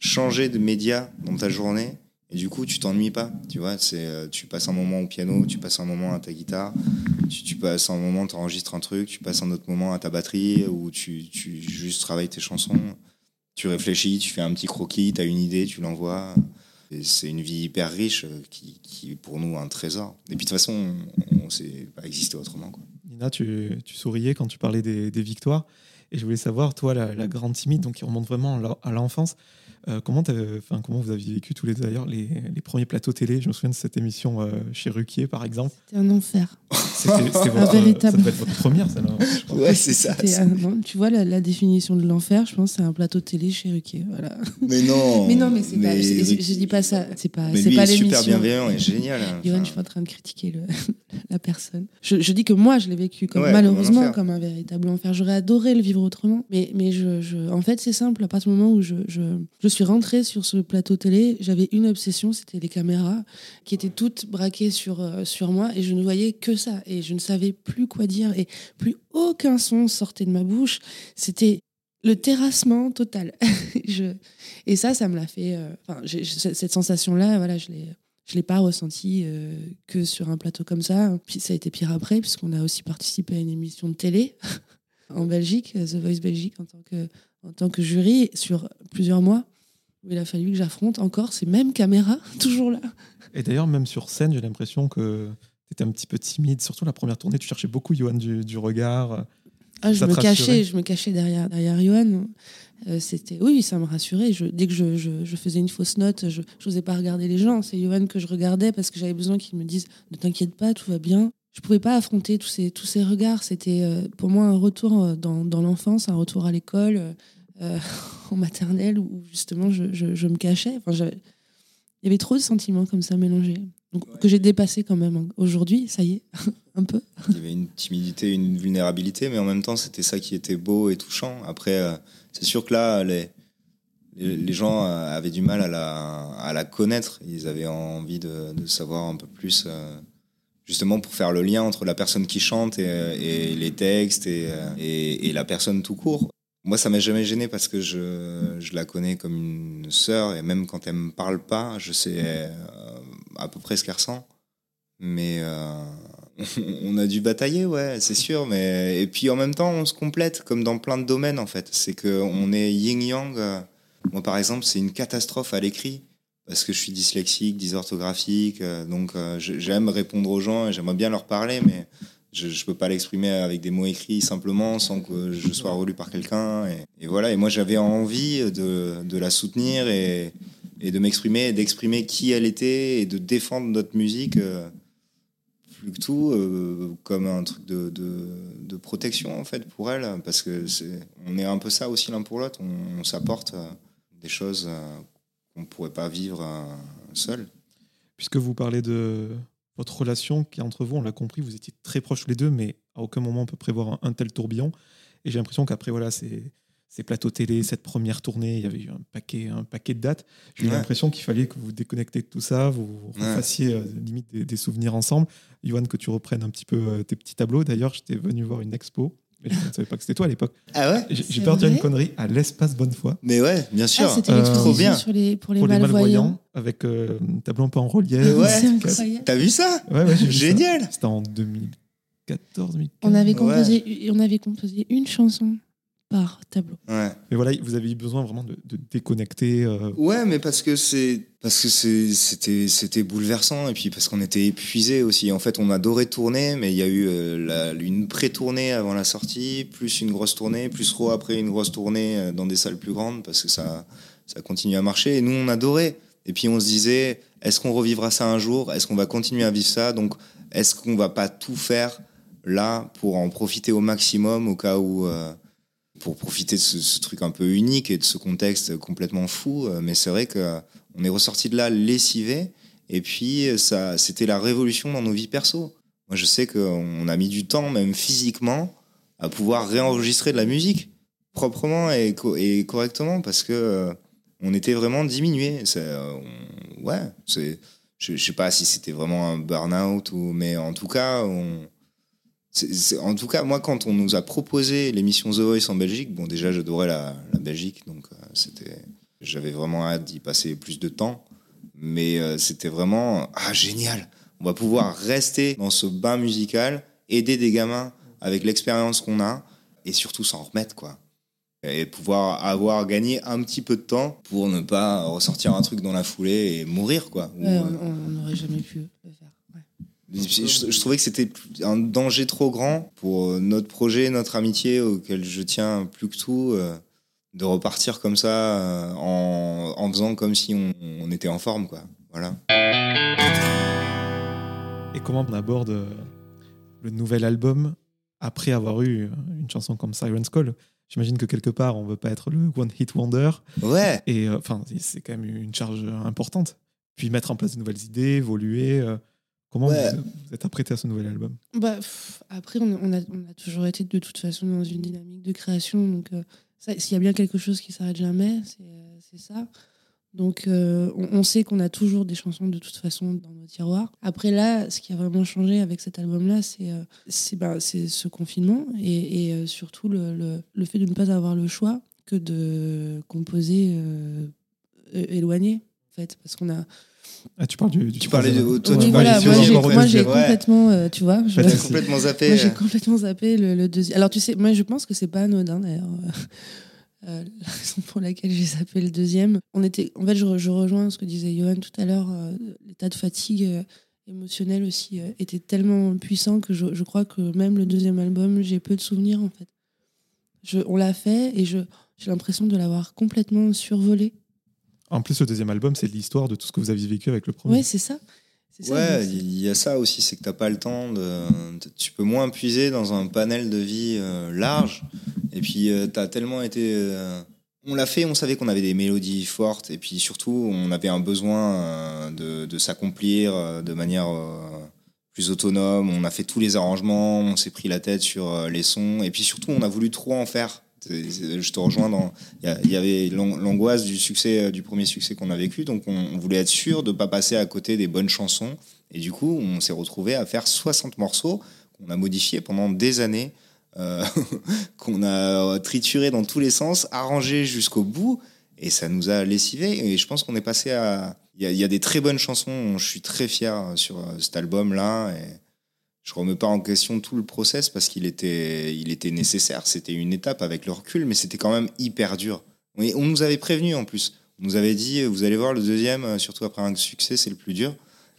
changer de média dans ta journée. Et du coup, tu t'ennuies pas, tu vois. C'est, euh, tu passes un moment au piano, tu passes un moment à ta guitare, tu, passes un moment, tu enregistres un truc, tu passes un autre moment à ta batterie ou tu, tu juste travailles tes chansons. Tu réfléchis, tu fais un petit croquis, tu as une idée, tu l'envoies. C'est une vie hyper riche euh, qui, qui est pour nous un trésor. Et puis de toute façon, on ne sait pas exister autrement. Quoi. Nina, tu, tu souriais quand tu parlais des, des victoires. Et je voulais savoir, toi, la, la grande timide, donc qui remonte vraiment à l'enfance, euh, comment, enfin, comment vous aviez vécu tous les deux d'ailleurs les, les premiers plateaux télé? Je me souviens de cette émission euh, chez Ruquier, par exemple. C'était un enfer. C'était votre, véritable- Ça devait être votre première, crois. Ouais, c'est ça. C'était un- non, tu vois la, la définition de l'enfer, je pense, c'est un plateau télé chez Ruquier. Voilà. Mais non. Mais non, mais c'est pas. Je, je- je dis pas ça. C'est pas. Mais C'est lui, pas il est super bienveillant et génial. hein. Yoann, je suis en train de critiquer le- la personne. Je, je dis que moi, je l'ai vécu comme, Ouais, malheureusement comme un véritable enfer. J'aurais adoré le vivre autrement. Mais, en fait, c'est simple. À partir du moment où je, suis rentrée sur ce plateau télé, j'avais une obsession, c'était les caméras qui étaient toutes braquées sur, euh, sur moi et je ne voyais que ça. Et je ne savais plus quoi dire et plus aucun son sortait de ma bouche. C'était le terrassement total. et ça, ça me l'a fait. euh, cette sensation-là, voilà, je l'ai. Je l'ai pas ressenti euh, que sur un plateau comme ça. Puis ça a été pire après, puisqu'on a aussi participé à une émission de télé en Belgique, The Voice Belgique, en tant que, en tant que jury, sur plusieurs mois, où il a fallu que j'affronte encore ces mêmes caméras, toujours là. Et d'ailleurs, même sur scène, j'ai l'impression que tu étais un petit peu timide. Surtout la première tournée, tu cherchais beaucoup Johan du, du regard. Ah, je me cachais, je me cachais derrière, derrière Johan. Euh, c'était, oui, ça me rassurait. Je, dès que je, je- je faisais une fausse note, je n'osais pas regarder les gens. C'est Johan que je regardais parce que j'avais besoin qu'il me dise Ne t'inquiète pas, tout va bien. Je pouvais pas affronter tous ces, tous ces regards. C'était euh, pour moi un retour euh, dans, dans l'enfance, un retour à l'école, euh, en maternelle, où justement je, je- je me cachais. Enfin, il y avait trop de sentiments comme ça mélangés. Donc, que j'ai dépassé quand même. hein. Aujourd'hui, ça y est, un peu. Il y avait une timidité, une vulnérabilité, mais en même temps, c'était ça qui était beau et touchant. Après, euh, c'est sûr que là, les, les, gens avaient du mal à la, à la connaître. Ils avaient envie de, de savoir un peu plus, euh, justement pour faire le lien entre la personne qui chante et, les textes et, la personne tout court. Moi, ça m'a jamais gêné parce que je, la connais comme une sœur et même quand elle me parle pas, je sais euh, à peu près ce qu'elle ressent. Mais euh, on a dû batailler, ouais, c'est sûr. Mais et puis en même temps, on se complète comme dans plein de domaines en fait. C'est que on est yin yang. Moi, par exemple, c'est une catastrophe à l'écrit parce que je suis dyslexique, dysorthographique. euh, donc, euh, j'aime répondre aux gens et j'aimerais bien leur parler, mais je, je peux pas l'exprimer avec des mots écrits simplement sans que je sois relu par quelqu'un. Et, voilà. Et moi, j'avais envie de, la soutenir et, de m'exprimer, d'exprimer qui elle était et de défendre notre musique. euh, plus que tout comme un truc de, protection en fait pour elle parce que c'est on est un peu ça aussi l'un pour l'autre on, s'apporte des choses euh, qu'on ne pourrait pas vivre euh, seul. Puisque vous parlez de votre relation qui est entre vous, on l'a compris, vous étiez très proches les deux, mais à aucun moment on peut prévoir un, tel tourbillon. Et j'ai l'impression qu'après, voilà, c'est ces plateaux télé, cette première tournée, il y avait eu un paquet, un paquet de dates. J'ai eu Ouais. l'impression qu'il fallait que vous déconnectiez de tout ça, vous Ouais. fassiez limite des, des souvenirs ensemble. Yoann, que tu reprennes un petit peu euh, tes petits tableaux. D'ailleurs, j'étais venu voir une expo, mais je ne savais pas que c'était toi à l'époque. Ah ouais J'ai peur de dire une connerie à l'espace Bonnefoy. Mais ouais, bien sûr. Ah, c'était Euh, l'exposition Trop bien. sur les, pour les Pour les malvoyants. avec euh, un tableau un peu en relief. Ouais. C'est incroyable. T'as vu ça Ouais, ouais, vu. Génial C'était en 2014, 2015. On avait, Ouais. composé, on avait composé une chanson par tableau. Ouais. Mais voilà, vous avez eu besoin vraiment de, de déconnecter. euh, Ouais, mais parce que c'est parce que c'est- c'était c'était bouleversant et puis parce qu'on était épuisé aussi. En fait, on adorait tourner, mais il y a eu euh, la- une pré-tournée avant la sortie, plus une grosse tournée, plus re après une grosse tournée euh, dans des salles plus grandes parce que ça ça continue à marcher. Et nous, on adorait. Et puis on se disait, est-ce qu'on revivra ça un jour? Est-ce qu'on va continuer à vivre ça? Donc, est-ce qu'on va pas tout faire là pour en profiter au maximum au cas où euh, pour profiter de ce, truc un peu unique et de ce contexte complètement fou. Euh, Mais c'est vrai que euh, est ressorti de là lessivé. Et puis, euh, ça, c'était la révolution dans nos vies perso. Moi, je sais qu'on a mis du temps, même physiquement, à pouvoir réenregistrer de la musique proprement et, co- et correctement parce que on était vraiment diminué. Euh, ouais, je, je sais pas si c'était vraiment un burn-out ou, mais en tout cas, on, c'est- c'est- en tout cas, moi, quand on nous a proposé l'émission The Voice en Belgique, bon, déjà, j'adorais la, la Belgique, donc euh, c'était, j'avais vraiment hâte d'y passer plus de temps. Mais euh, c'était vraiment, ah, génial, on va pouvoir rester dans ce bain musical, aider des gamins avec l'expérience qu'on a, et surtout s'en remettre, quoi. Et pouvoir avoir gagné un petit peu de temps pour ne pas ressortir un truc dans la foulée et mourir, quoi. Ouais, euh, on n'aurait jamais pu le faire. Je, je trouvais que c'était un danger trop grand pour euh, notre projet, notre amitié auquel je tiens plus que tout, euh, de repartir comme ça euh, en, en faisant comme si on, on était en forme, quoi. Voilà. Et comment on aborde le nouvel album après avoir eu une chanson comme Siren's Call? J'imagine que quelque part, on veut pas être le One Hit Wonder. Ouais. Et euh, enfin, c'est quand même une charge importante. Puis mettre en place de nouvelles idées, évoluer. euh, comment Ouais. vous, vous êtes apprêté à ce nouvel album? Bah, pff, après, on, on a, on a toujours été de toute façon dans une dynamique de création. Donc, euh, s'il y a bien quelque chose qui s'arrête jamais, c'est euh, ça. Donc, euh, on, on sait qu'on a toujours des chansons de toute façon dans nos tiroirs. Après, là, ce qui a vraiment changé avec cet album-là, c'est euh, c'est bah, c'est ce confinement et, et, euh, surtout le, le, le fait de ne pas avoir le choix que de composer euh, éloigné, en fait. Parce qu'on a, Ah, tu parles du, du Tu parlais de- toi, oui, tu voilà, parlais moi j'ai, complètement, euh, tu vois, je- complètement zappé. j'ai euh, complètement zappé le, le deuxième. Alors tu sais, moi je pense que c'est pas anodin d'ailleurs. Euh, la raison pour laquelle j'ai zappé le deuxième. On était, en fait, je, re- je rejoins ce que disait Johan tout à l'heure. euh, L'état de fatigue euh, émotionnelle aussi euh, était tellement puissant que je, je crois que même le deuxième album, j'ai peu de souvenirs en fait. Je, on l'a fait et je, j'ai l'impression de l'avoir complètement survolé. En plus, le deuxième album, c'est l'histoire de tout ce que vous aviez vécu avec le premier. Ouais, c'est ça. C'est ça, Ouais, il y a ça aussi, c'est que t'as pas le temps de. Tu peux moins puiser dans un panel de vie euh, large. Et puis, euh, t'as tellement été. euh, On l'a fait, on savait qu'on avait des mélodies fortes. Et puis surtout, on avait un besoin de, de s'accomplir de manière plus autonome. On a fait tous les arrangements, on s'est pris la tête sur les sons. Et puis surtout, on a voulu trop en faire. Je te rejoins. Il y avait l'an- l'angoisse du succès, euh, du premier succès qu'on a vécu. Donc, on, voulait être sûr de ne pas passer à côté des bonnes chansons. Et du coup, on s'est retrouvé à faire 60 morceaux qu'on a modifiés pendant des années, euh, qu'on a trituré dans tous les sens, arrangé jusqu'au bout. Et ça nous a lessivé. Et je pense qu'on est passé à. Il y, a, des très bonnes chansons. Je suis très fier sur euh, cet album-là. Je remets pas en question tout le process parce qu'il était, il était nécessaire. C'était une étape avec le recul, mais c'était quand même hyper dur. On nous avait prévenu en plus. On nous avait dit, vous allez voir, le deuxième, euh, surtout après un succès, c'est le plus dur.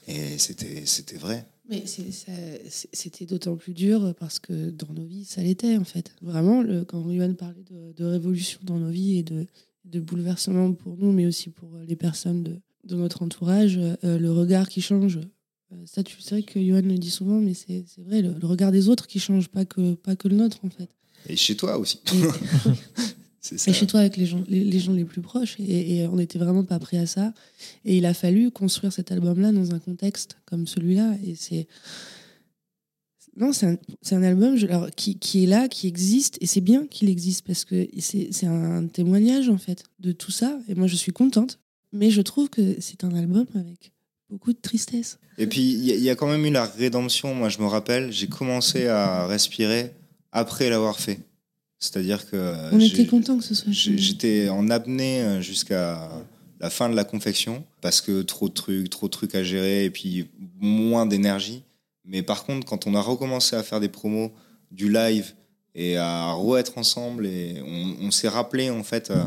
Et c'était, vrai. Mais c'était d'autant plus dur parce que dans nos vies, ça l'était en fait. Vraiment, quand Yohan parlait de, de révolution dans nos vies et de, bouleversement pour nous, mais aussi pour les personnes de, de notre entourage, euh, le regard qui change. Euh, Ça, tu sais que Yohan le dit souvent, mais c'est vrai, le, le regard des autres qui change, pas que, pas que le nôtre en fait. Et chez toi aussi. Et- C'est ça. Et chez toi avec les gens, les, les gens les plus proches. Et, et on n'était vraiment pas prêt à ça. Et il a fallu construire cet album-là dans un contexte comme celui-là. Et c'est. Non, c'est un, album je- alors, qui, qui est là, qui existe. Et c'est bien qu'il existe parce que c'est c'est un témoignage, en fait, de tout ça. Et moi, je suis contente. Mais je trouve que c'est un album avec beaucoup de tristesse. Et puis, il y, a- il y a quand même eu la rédemption. Moi, je me rappelle, j'ai commencé à respirer après l'avoir fait. C'est-à-dire que euh, On était content que ce soit j'étais en apnée euh, jusqu'à la fin de la confection parce que trop de trucs, trop de trucs à gérer et puis moins d'énergie. Mais par contre, quand on a recommencé à faire des promos, du live et à re-être ensemble, et on, on s'est rappelé en fait euh,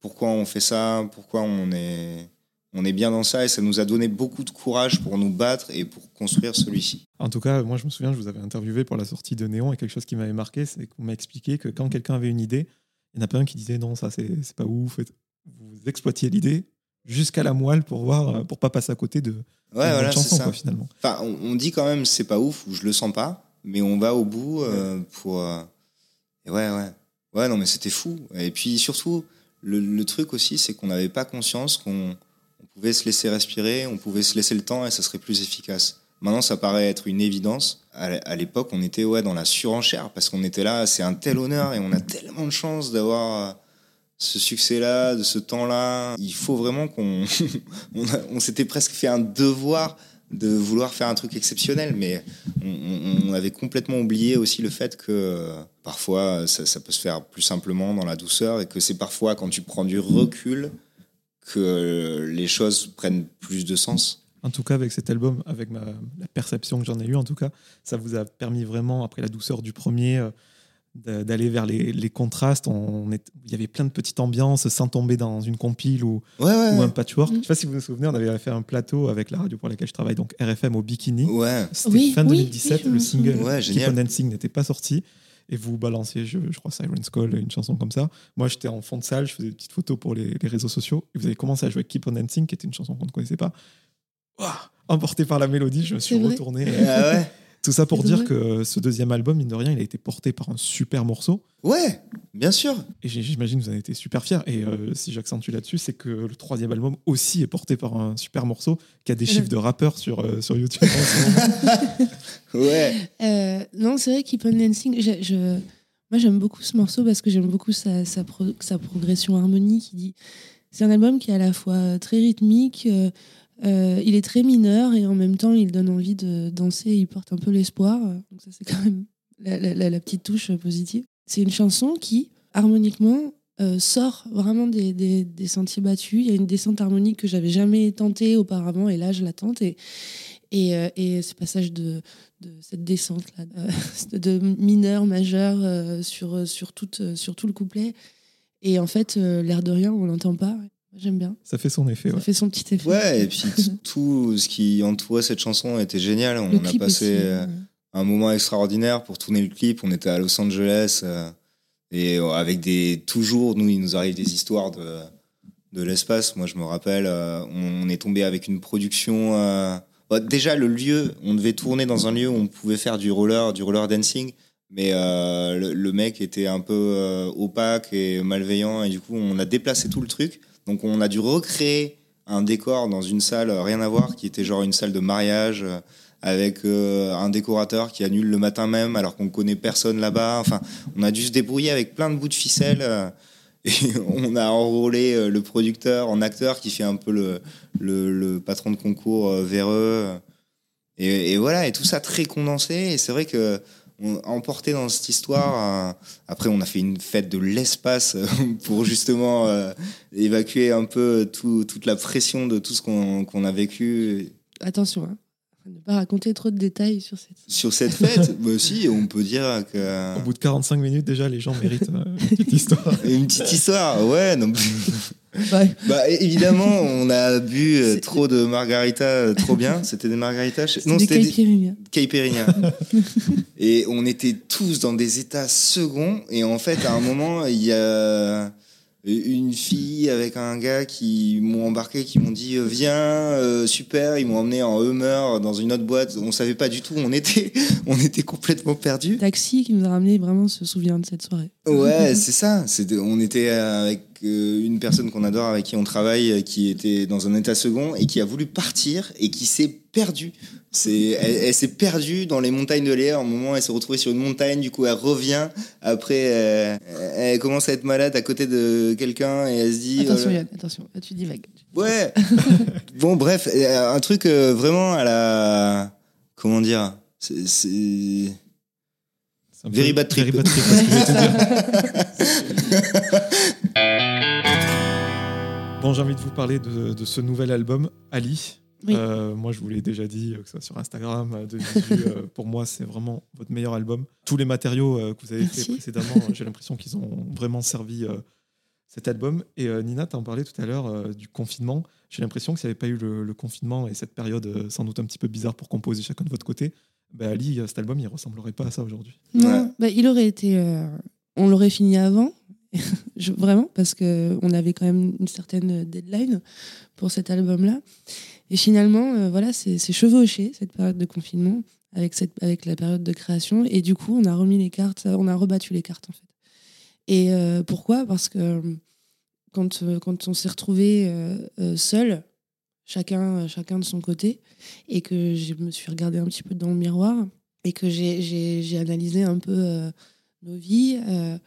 pourquoi on fait ça, pourquoi on est, on est bien dans ça, et ça nous a donné beaucoup de courage pour nous battre et pour construire celui-ci. En tout cas, moi, je me souviens, je vous avais interviewé pour la sortie de Néon et quelque chose qui m'avait marqué, c'est qu'on m'a expliqué que quand quelqu'un avait une idée, il n'y en a pas un qui disait non, ça, c'est pas ouf. Vous exploitiez l'idée jusqu'à la moelle pour voir, euh, pour pas passer à côté de, Ouais, voilà, chanson, ça. quoi, finalement. Enfin, on, dit quand même c'est pas ouf ou je le sens pas, mais on va au bout euh, pour. euh, et ouais, ouais. Ouais, non, mais c'était fou. Et puis surtout, le, le truc aussi, c'est qu'on n'avait pas conscience qu'on on pouvait se laisser respirer, on pouvait se laisser le temps et ça serait plus efficace. Maintenant, ça paraît être une évidence. À l'époque, on était ouais, dans la surenchère parce qu'on était là, c'est un tel honneur et on a tellement de chance d'avoir euh, ce succès-là, de ce temps-là. Il faut vraiment qu'on. on s'était presque fait un devoir de vouloir faire un truc exceptionnel, mais on avait complètement oublié aussi le fait que euh, parfois ça, ça peut se faire plus simplement dans la douceur et que c'est parfois quand tu prends du recul que euh, les choses prennent plus de sens. En tout cas, avec cet album, avec ma, la perception que j'en ai eue, en tout cas, ça vous a permis vraiment, après la douceur du premier, euh, d'a- d'aller vers les, les contrastes. On est, il y avait plein de petites ambiances sans tomber dans une compile ou, Ouais, ouais. ou un patchwork. Mm. Je sais pas si vous vous souvenez, on avait fait un plateau avec la radio pour laquelle je travaille, donc RFM au Bikini. Ouais. C'était Oui, fin oui, 2017, oui, je me le single Keep on Dancing n'était pas sorti. Et vous balanciez, je, je crois, Siren's Call, une chanson comme ça. Moi, j'étais en fond de salle, je faisais des petites photos pour les, les réseaux sociaux. Et vous avez commencé à jouer Keep on Dancing, qui était une chanson qu'on ne connaissait pas. Ouah, emporté par la mélodie, je me suis retourné. Ah ouais? Tout ça pour dire que ce deuxième album, mine de rien, il a été porté par un super morceau. Ouais, bien sûr. Et j'imagine que vous en avez été super fiers. Et euh, si j'accentue là-dessus, c'est que le troisième album aussi est porté par un super morceau qui a des chiffres de rappeurs sur, euh, sur YouTube. Ouais. Euh, non, c'est vrai Keep on Dancing. je- je- moi, j'aime beaucoup ce morceau parce que j'aime beaucoup sa, sa, pro- sa progression harmonique. C'est un album qui est à la fois très rythmique, euh, il est très mineur et en même temps, il donne envie de danser. Il porte un peu l'espoir. Donc ça, c'est quand même la, petite touche positive. C'est une chanson qui, harmoniquement, euh, sort vraiment des, sentiers battus. Il y a une descente harmonique que j'avais jamais tentée auparavant et là, je la tente. Et, et, euh, et ce passage de, cette descente là euh, de mineur majeur sur sur tout euh, sur tout le couplet et en fait l'air de rien on l'entend pas j'aime bien ça fait son effet. ça ouais. fait son petit effet Ouais, et puis tout ce qui entourait cette chanson était génial. On le a passé aussi, euh, un moment extraordinaire pour tourner le clip. On était à Los Angeles euh, et euh, avec des toujours nous il nous arrive des histoires de de l'espace. Moi je me rappelle, euh, on, on est tombé avec une production. euh, bah, déjà le lieu, on devait tourner dans un lieu où on pouvait faire du roller, du roller dancing. Mais euh, le, le mec était un peu euh, opaque et malveillant et du coup on a déplacé tout le truc. Donc on a dû recréer un décor dans une salle euh, rien à voir qui était genre une salle de mariage euh, avec euh, un décorateur qui annule le matin même alors qu'on connaît personne là-bas. Enfin, on a dû se débrouiller avec plein de bouts de ficelle. et on a enrôlé le producteur en acteur qui fait un peu le, le, patron de concours véreux. Et, et voilà, et tout ça très condensé. Et c'est vrai que emporté dans cette histoire, euh, après on a fait une fête de l'espace euh, pour justement euh, évacuer un peu tout, toute la pression de tout ce qu'on qu'on a vécu. Attention hein, ne pas raconter trop de détails sur cette sur cette fête. Mais aussi, on peut dire que Au bout de 45 minutes, déjà, les gens méritent euh, une petite histoire. une petite histoire, ouais. Non, Ouais. Bah évidemment, on a bu euh, trop de margarita, euh, trop bien. C'était des margaritas. je- des c'était des caipirinha. et on était tous dans des états seconds. Et en fait, à un moment, il y a une fille avec un gars qui m'ont embarqué, qui m'ont dit euh, viens, euh, super, ils m'ont emmené en Hummer dans une autre boîte. On savait pas du tout, on était, on était complètement perdus. Taxi qui nous a ramené vraiment se souvient de cette soirée. Ouais, c'est ça. C'était, on était avec euh, une personne qu'on adore, avec qui on travaille, qui était dans un état second et qui a voulu partir et qui s'est perdue. C'est, elle, s'est perdue dans les montagnes de l'air. À un moment, elle s'est retrouvée sur une montagne. Du coup, elle revient. Après, euh, elle commence à être malade à côté de quelqu'un et elle se dit. Attention, Yann, attention. tu dis vague. Ouais. bon, bref, euh, un truc vraiment à la. Comment dire C'est. c'est... Very bad trip. Very bad trip, bon, j'ai envie de vous parler de, de ce nouvel album, Ali. Euh, moi, je vous l'ai déjà dit, euh, que ce soit sur Instagram, euh, de visu, pour moi, c'est vraiment votre meilleur album. Tous les matériaux que vous avez fait précédemment, j'ai l'impression qu'ils ont vraiment servi cet album. Et Nina, tu en parlais tout à l'heure du confinement. J'ai l'impression que s'il n'y avait pas eu le, confinement et cette période sans doute un petit peu bizarre pour composer chacun de votre côté, bah, Ali, cet album, il ressemblerait pas à ça aujourd'hui. Non, bah, il aurait été. on l'aurait fini avant, vraiment, parce qu'on avait quand même une certaine deadline pour cet album-là. Et finalement, euh, voilà, c'est chevauché cette période de confinement avec, cette, avec la période de création. Et du coup, on a remis les cartes, on a rebattu les cartes en fait. Et euh, pourquoi? Parce que quand, euh, quand on s'est retrouvé seul, chacun, chacun de son côté, et que je me suis regardée un petit peu dans le miroir, et que j'ai analysé un peu nos vies, euh,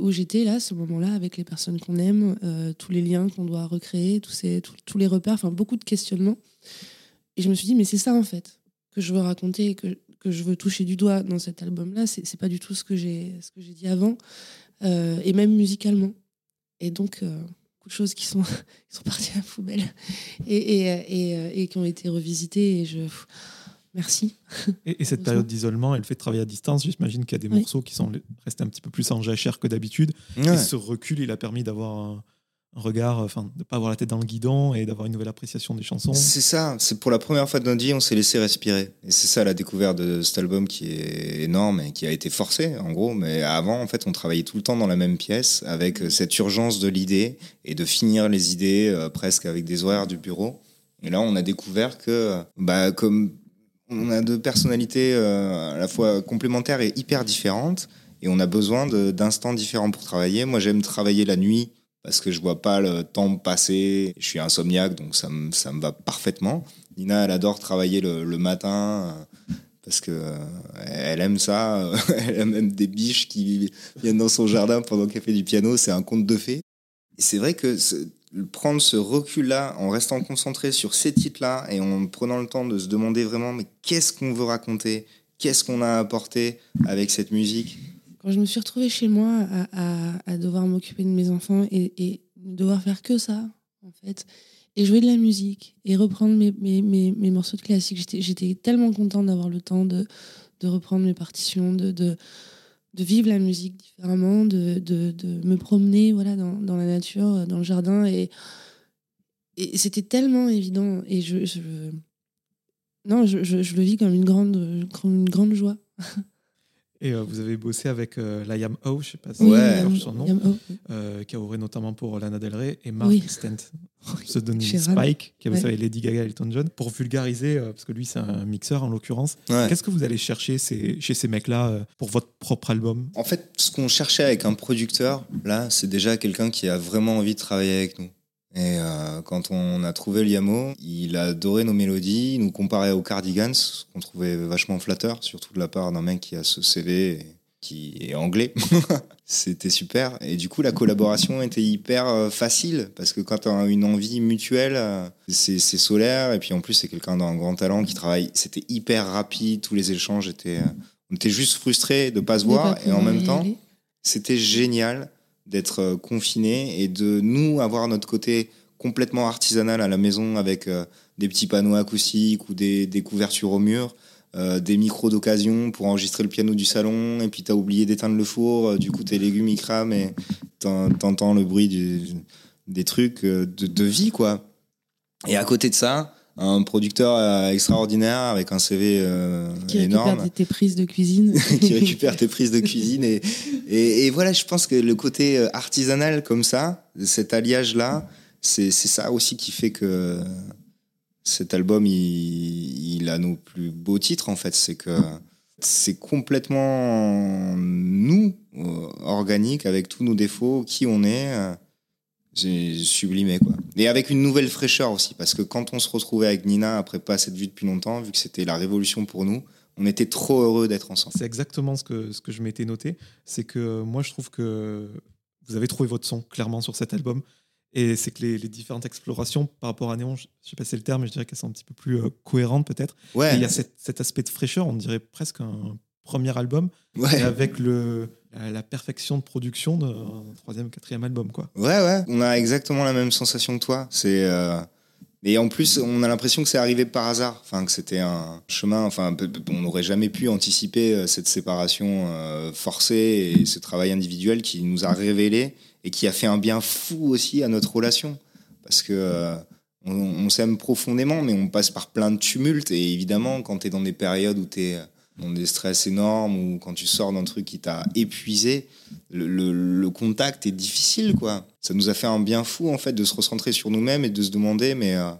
où j'étais là, ce moment-là, avec les personnes qu'on aime, euh, tous les liens qu'on doit recréer, tous, ces, tous les repères, enfin beaucoup de questionnements. Et je me suis dit, mais c'est ça en fait que je veux raconter, que, que je veux toucher du doigt dans cet album-là. C'est pas du tout ce que j'ai dit avant, euh, et même musicalement. Et donc, beaucoup de choses qui sont, qui sont parties à la poubelle et, et, et, et, qui ont été revisitées. Et je Merci. Et, cette période d'isolement, elle fait travailler à distance. J'imagine qu'il y a des morceaux qui sont restés un petit peu plus en jachère que d'habitude. Et ce recul, il a permis d'avoir un, regard, enfin, de ne pas avoir la tête dans le guidon et d'avoir une nouvelle appréciation des chansons. C'est ça. C'est pour la première fois de notre vie, on s'est laissé respirer. Et c'est ça la découverte de cet album qui est énorme et qui a été forcé, en gros. Mais avant, en fait, on travaillait tout le temps dans la même pièce avec euh, cette urgence de l'idée et de finir les idées euh, presque avec des horaires du bureau. Et là, on a découvert que, bah, comme on a deux personnalités euh, à la fois complémentaires et hyper différentes. Et on a besoin d'instants différents pour travailler. Moi, j'aime travailler la nuit parce que je vois pas le temps passer. Je suis insomniaque, donc ça me, ça me va parfaitement. Nina, elle adore travailler le, matin euh, parce que euh, elle aime ça. elle a même des biches qui viennent dans son jardin pendant qu'elle fait du piano. C'est un conte de fées. C'est vrai que prendre ce recul-là en restant concentré sur ces titres-là et en prenant le temps de se demander vraiment mais qu'est-ce qu'on veut raconter, qu'est-ce qu'on a apporté avec cette musique? Quand je me suis retrouvée chez moi à, devoir m'occuper de mes enfants et, et, devoir faire que ça, en fait, et jouer de la musique et reprendre mes, mes, mes, morceaux de classique, j'étais tellement contente d'avoir le temps de, de reprendre mes partitions, de de vivre la musique différemment, de, me promener voilà, dans, la nature, dans le jardin. Et, c'était tellement évident. Et je, je non, je, le vis comme une grande, comme une grande joie. Et euh, vous avez bossé avec euh, la Yam O, je sais pas si ouais. son nom, euh, qui a ouvert notamment pour Lana Del Rey et Mark oui. Stent, pseudonyme Spike, qui a bossé avec Lady Gaga et Elton John, pour vulgariser, parce que lui c'est un mixeur en l'occurrence. Qu'est-ce que vous allez chercher ces, chez ces mecs-là pour votre propre album? En fait, ce qu'on cherchait avec un producteur, là, c'est déjà quelqu'un qui a vraiment envie de travailler avec nous. Et euh, quand on a trouvé Liamo, il a adoré nos mélodies, il nous comparait aux Cardigans, qu'on trouvait vachement flatteur, surtout de la part d'un mec qui a ce CV et qui est anglais. C'était super. Et du coup, la collaboration était hyper euh, facile parce que quand on a une envie mutuelle, euh, c'est solaire. Et puis en plus, c'est quelqu'un d'un grand talent qui travaille. C'était hyper rapide. Tous les échanges étaient. On était juste frustrés de ne pas se voir. Et en même temps, c'était génial d'être euh, confiné et de nous avoir notre côté complètement artisanal à la maison avec euh, des petits panneaux acoustiques ou des, couvertures au mur, euh, des micros d'occasion pour enregistrer le piano du salon et puis t'as oublié d'éteindre le four, du coup tes légumes ils crament et t'entends le bruit des trucs de, de, vie quoi. Et à côté de ça, un producteur euh, extraordinaire avec un CV euh, Qui énorme. récupère tes, prises de cuisine. qui récupère tes prises de cuisine. Et, et, et voilà, je pense que le côté euh, artisanal comme ça, cet alliage-là, c'est c'est ça aussi qui fait que cet album, il, il a nos plus beaux titres, en fait. C'est que c'est complètement nous, euh, organique, avec tous nos défauts, qui on est. euh, J'ai sublimé, quoi. Et avec une nouvelle fraîcheur aussi, parce que quand on se retrouvait avec Nina, après pas cette vue depuis longtemps, vu que c'était la révolution pour nous, on était trop heureux d'être ensemble. C'est exactement ce que, ce que je m'étais noté. C'est que moi, je trouve que vous avez trouvé votre son clairement sur cet album. Et c'est que les, les différentes explorations par rapport à Néon, je sais pas si c'est le terme, mais je dirais qu'elles sont un petit peu plus euh, cohérentes peut-être. Et il y a cet, cet aspect de fraîcheur, on dirait presque un premier album, ouais. et avec le, la, la perfection de production d'un troisième, quatrième album. Quoi. Ouais, ouais, on a exactement la même sensation que toi. C'est euh, et en plus, on a l'impression que c'est arrivé par hasard. Enfin, que c'était un chemin. Enfin, on n'aurait jamais pu anticiper euh, cette séparation euh, forcée et ce travail individuel qui nous a révélé et qui a fait un bien fou aussi à notre relation. Parce que euh, on, on s'aime profondément, mais on passe par plein de tumultes. Et évidemment, quand tu es dans des périodes où tu es dans des stress énormes ou quand tu sors d'un truc qui t'a épuisé, le, contact est difficile, quoi. Ça nous a fait un bien fou, en fait, de se recentrer sur nous-mêmes et de se demander, mais euh,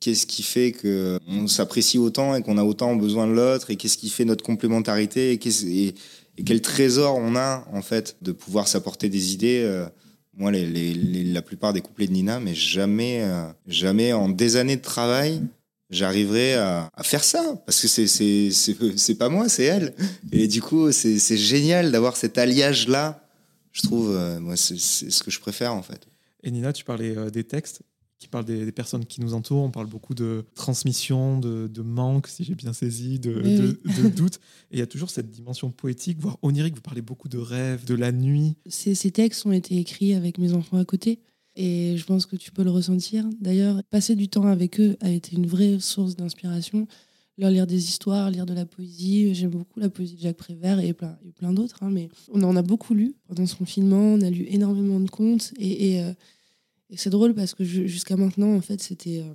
qu'est-ce qui fait que on s'apprécie autant et qu'on a autant besoin de l'autre et qu'est-ce qui fait notre complémentarité et, quel trésor on a, en fait, de pouvoir s'apporter des idées. euh, moi, la plupart des couplets de Nina, mais jamais, euh, jamais en des années de travail, j'arriverai à, à faire ça. Parce que c'est, c'est, c'est, pas moi, c'est elle. Et du coup, c'est, c'est génial d'avoir cet alliage-là. Je trouve, euh, moi, c'est, ce que je préfère, en fait. Et Nina, tu parlais euh, des textes qui parlent des, des personnes qui nous entourent. On parle beaucoup de transmission, de, de manque, si j'ai bien saisi, de, Oui, de, de doute. Et il y a toujours cette dimension poétique, voire onirique. Vous parlez beaucoup de rêves, de la nuit. Ces, ces textes ont été écrits avec mes enfants à côté. Et je pense que tu peux le ressentir. D'ailleurs, passer du temps avec eux a été une vraie source d'inspiration. Leur lire des histoires, lire de la poésie. J'aime beaucoup la poésie de Jacques Prévert et plein, et plein d'autres. hein, mais on en a beaucoup lu pendant ce confinement. On a lu énormément de contes. Et, euh, c'est drôle parce que ju- jusqu'à maintenant, en fait, c'était euh,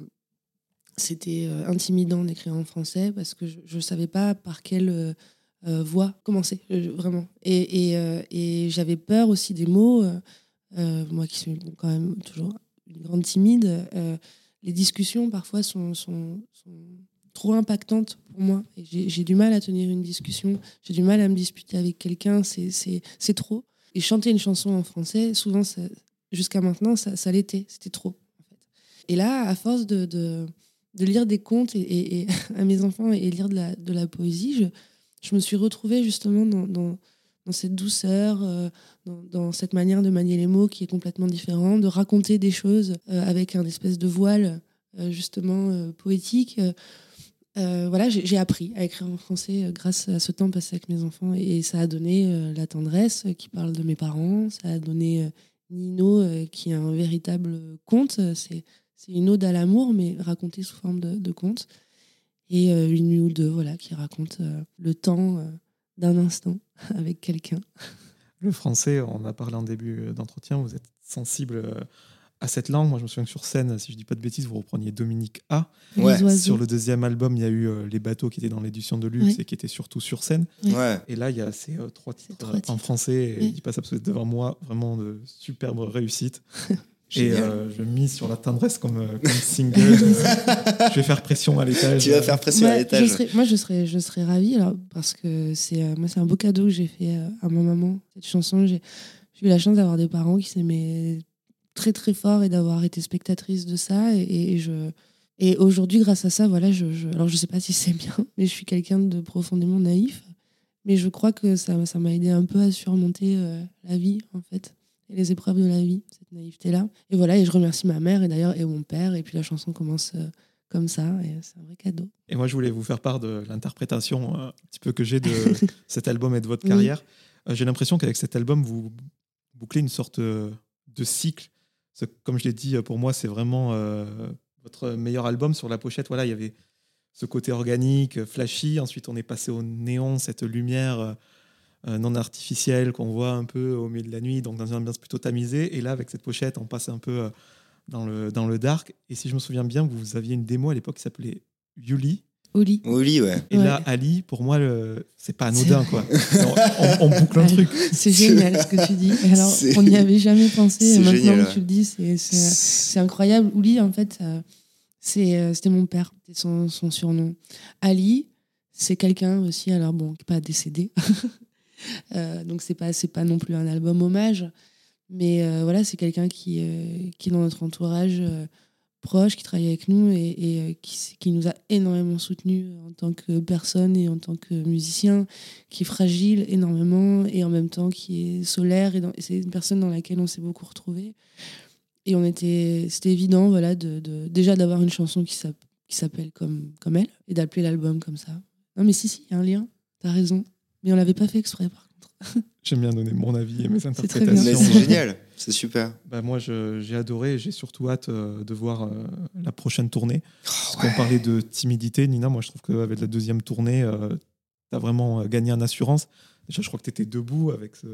euh, intimidant d'écrire en français parce que je ne savais pas par quelle voix commencer, vraiment. Et j'avais peur aussi des mots. Euh, moi qui suis quand même toujours une grande timide, euh, les discussions parfois sont, sont, trop impactantes pour moi. J'ai du mal à tenir une discussion, j'ai du mal à me disputer avec quelqu'un, c'est- trop. Et chanter une chanson en français, souvent, jusqu'à maintenant, ça, l'était, c'était trop. Et là, à force de, de, lire des contes et, à mes enfants et lire de la, de la poésie, je, je me suis retrouvée justement dans, dans cette douceur, euh, dans, cette manière de manier les mots qui est complètement différente, de raconter des choses euh, avec un espèce de voile euh, justement poétique. Voilà, j'ai appris à écrire en français grâce à ce temps passé avec mes enfants et, ça a donné la tendresse qui parle de mes parents, ça a donné Nino qui est un véritable conte, c'est une ode à l'amour mais racontée sous forme de, de conte et une nuit ou deux voilà qui raconte le temps d'un instant avec quelqu'un. Le français, on a parlé en début d'entretien, vous êtes sensible euh, à cette langue. Moi, je me souviens que sur scène, si je dis pas de bêtises, vous repreniez Dominique A. Ouais. Sur le deuxième album, il y a eu euh, Les bateaux qui étaient dans l'édition de luxe Ouais. et qui étaient surtout sur scène. Ouais. Et là, il y a ces euh, trois titres trois en français et Oui. ils passent absolument devant moi. Vraiment de superbes réussites. et euh, je mise sur la tendresse comme, euh, comme single. je vais faire pression à l'étage. Tu vas faire pression à Ouais, l'étage. je serais- moi, je serais, je serais ravie alors, parce que c'est euh, moi, c'est un beau cadeau que j'ai fait euh, à ma maman. Cette chanson, j'ai j'ai eu la chance d'avoir des parents qui s'aimaient très très fort et d'avoir été spectatrice de ça. Et, et je et aujourd'hui, grâce à ça, voilà, je, je- alors je sais pas si c'est bien, mais je suis quelqu'un de profondément naïf. Mais je crois que ça ça m'a aidé un peu à surmonter euh, la vie en fait et les épreuves de la vie, cette naïveté là. Et voilà, et je remercie ma mère et d'ailleurs et mon père. Et puis la chanson commence. euh, comme ça, et c'est un vrai cadeau. Et moi, je voulais vous faire part de l'interprétation euh, un petit peu que j'ai de cet album et de votre Oui. carrière. Euh, j'ai l'impression qu'avec cet album, vous bouclez une sorte de cycle. Comme je l'ai dit, pour moi, c'est vraiment votre meilleur album. Sur la pochette, voilà, il y avait ce côté organique, flashy. Ensuite, on est passé au néon, cette lumière non artificielle qu'on voit un peu au milieu de la nuit, donc dans une ambiance plutôt tamisée. Et là, avec cette pochette, on passe un peu euh, dans le, dans le dark. Et si je me souviens bien, vous aviez une démo à l'époque qui s'appelait Yuli. Oli. Oli, ouais. Et Ouais. là, Ali, pour moi, le- c'est pas anodin, quoi. on, on boucle un truc. C'est génial ce que tu dis. Alors, on n'y avait jamais pensé. Et maintenant génial, que ouais. tu le dis, c'est incroyable. Ouli, en fait, euh, c'est, euh, c'était mon père. C'était son, son surnom. Ali, c'est quelqu'un aussi, alors bon, qui n'est pas décédé. Euh, donc, c'est pas, c'est pas non plus un album hommage. Mais euh, voilà, c'est quelqu'un qui, euh, qui est dans notre entourage proche, qui travaille avec nous et, et, qui, qui nous a énormément soutenus en tant que personne et en tant que musicien, qui est fragile énormément et en même temps qui est solaire. Et, c'est une personne dans laquelle on s'est beaucoup retrouvé. Et on était, c'était évident, voilà, de, de- déjà d'avoir une chanson qui s'appelle comme, comme elle et d'appeler l'album comme ça. Non, mais si, si, il y a un lien, t'as raison. Mais on l'avait pas fait exprès, par contre. J'aime bien donner mon avis et mes interprétations. C'est génial, c'est super. Bah, moi, je- j'ai adoré et j'ai surtout hâte euh, de voir euh, la prochaine tournée. Parce Oh, ouais. qu'on parlait de timidité, Nina, moi je trouve qu'avec la deuxième tournée, tu as vraiment euh, gagné en assurance. Déjà, je crois que tu étais debout avec ce,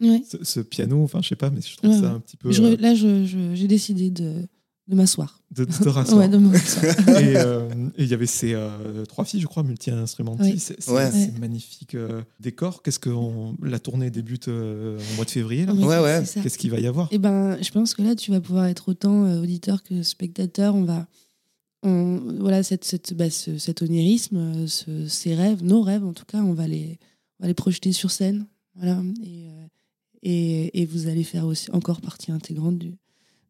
Ouais. ce- ce piano, enfin, je sais pas, mais je trouve Ouais, ça ouais. un petit peu Je euh, là, je- je- j'ai décidé de, de m'asseoir. de, de te rasseoir. Ouais, de m'asseoir. Et euh, et il y avait ces euh, trois filles, je crois, multi-instrumentistes. Oui. C'est Ouais. magnifique euh, décor. Qu'est-ce que on- la tournée débute euh, au mois de février là Ouais, ouais. Qu'est-ce qu'il va y avoir? Eh ben, je pense que là, tu vas pouvoir être autant euh, auditeur que spectateur. On va, on, voilà, cette, cette, bah, ce- cet onirisme, ce- ces rêves, nos rêves en tout cas, on va les, on va les projeter sur scène. Voilà, et, euh, et, et vous allez faire aussi encore partie intégrante du,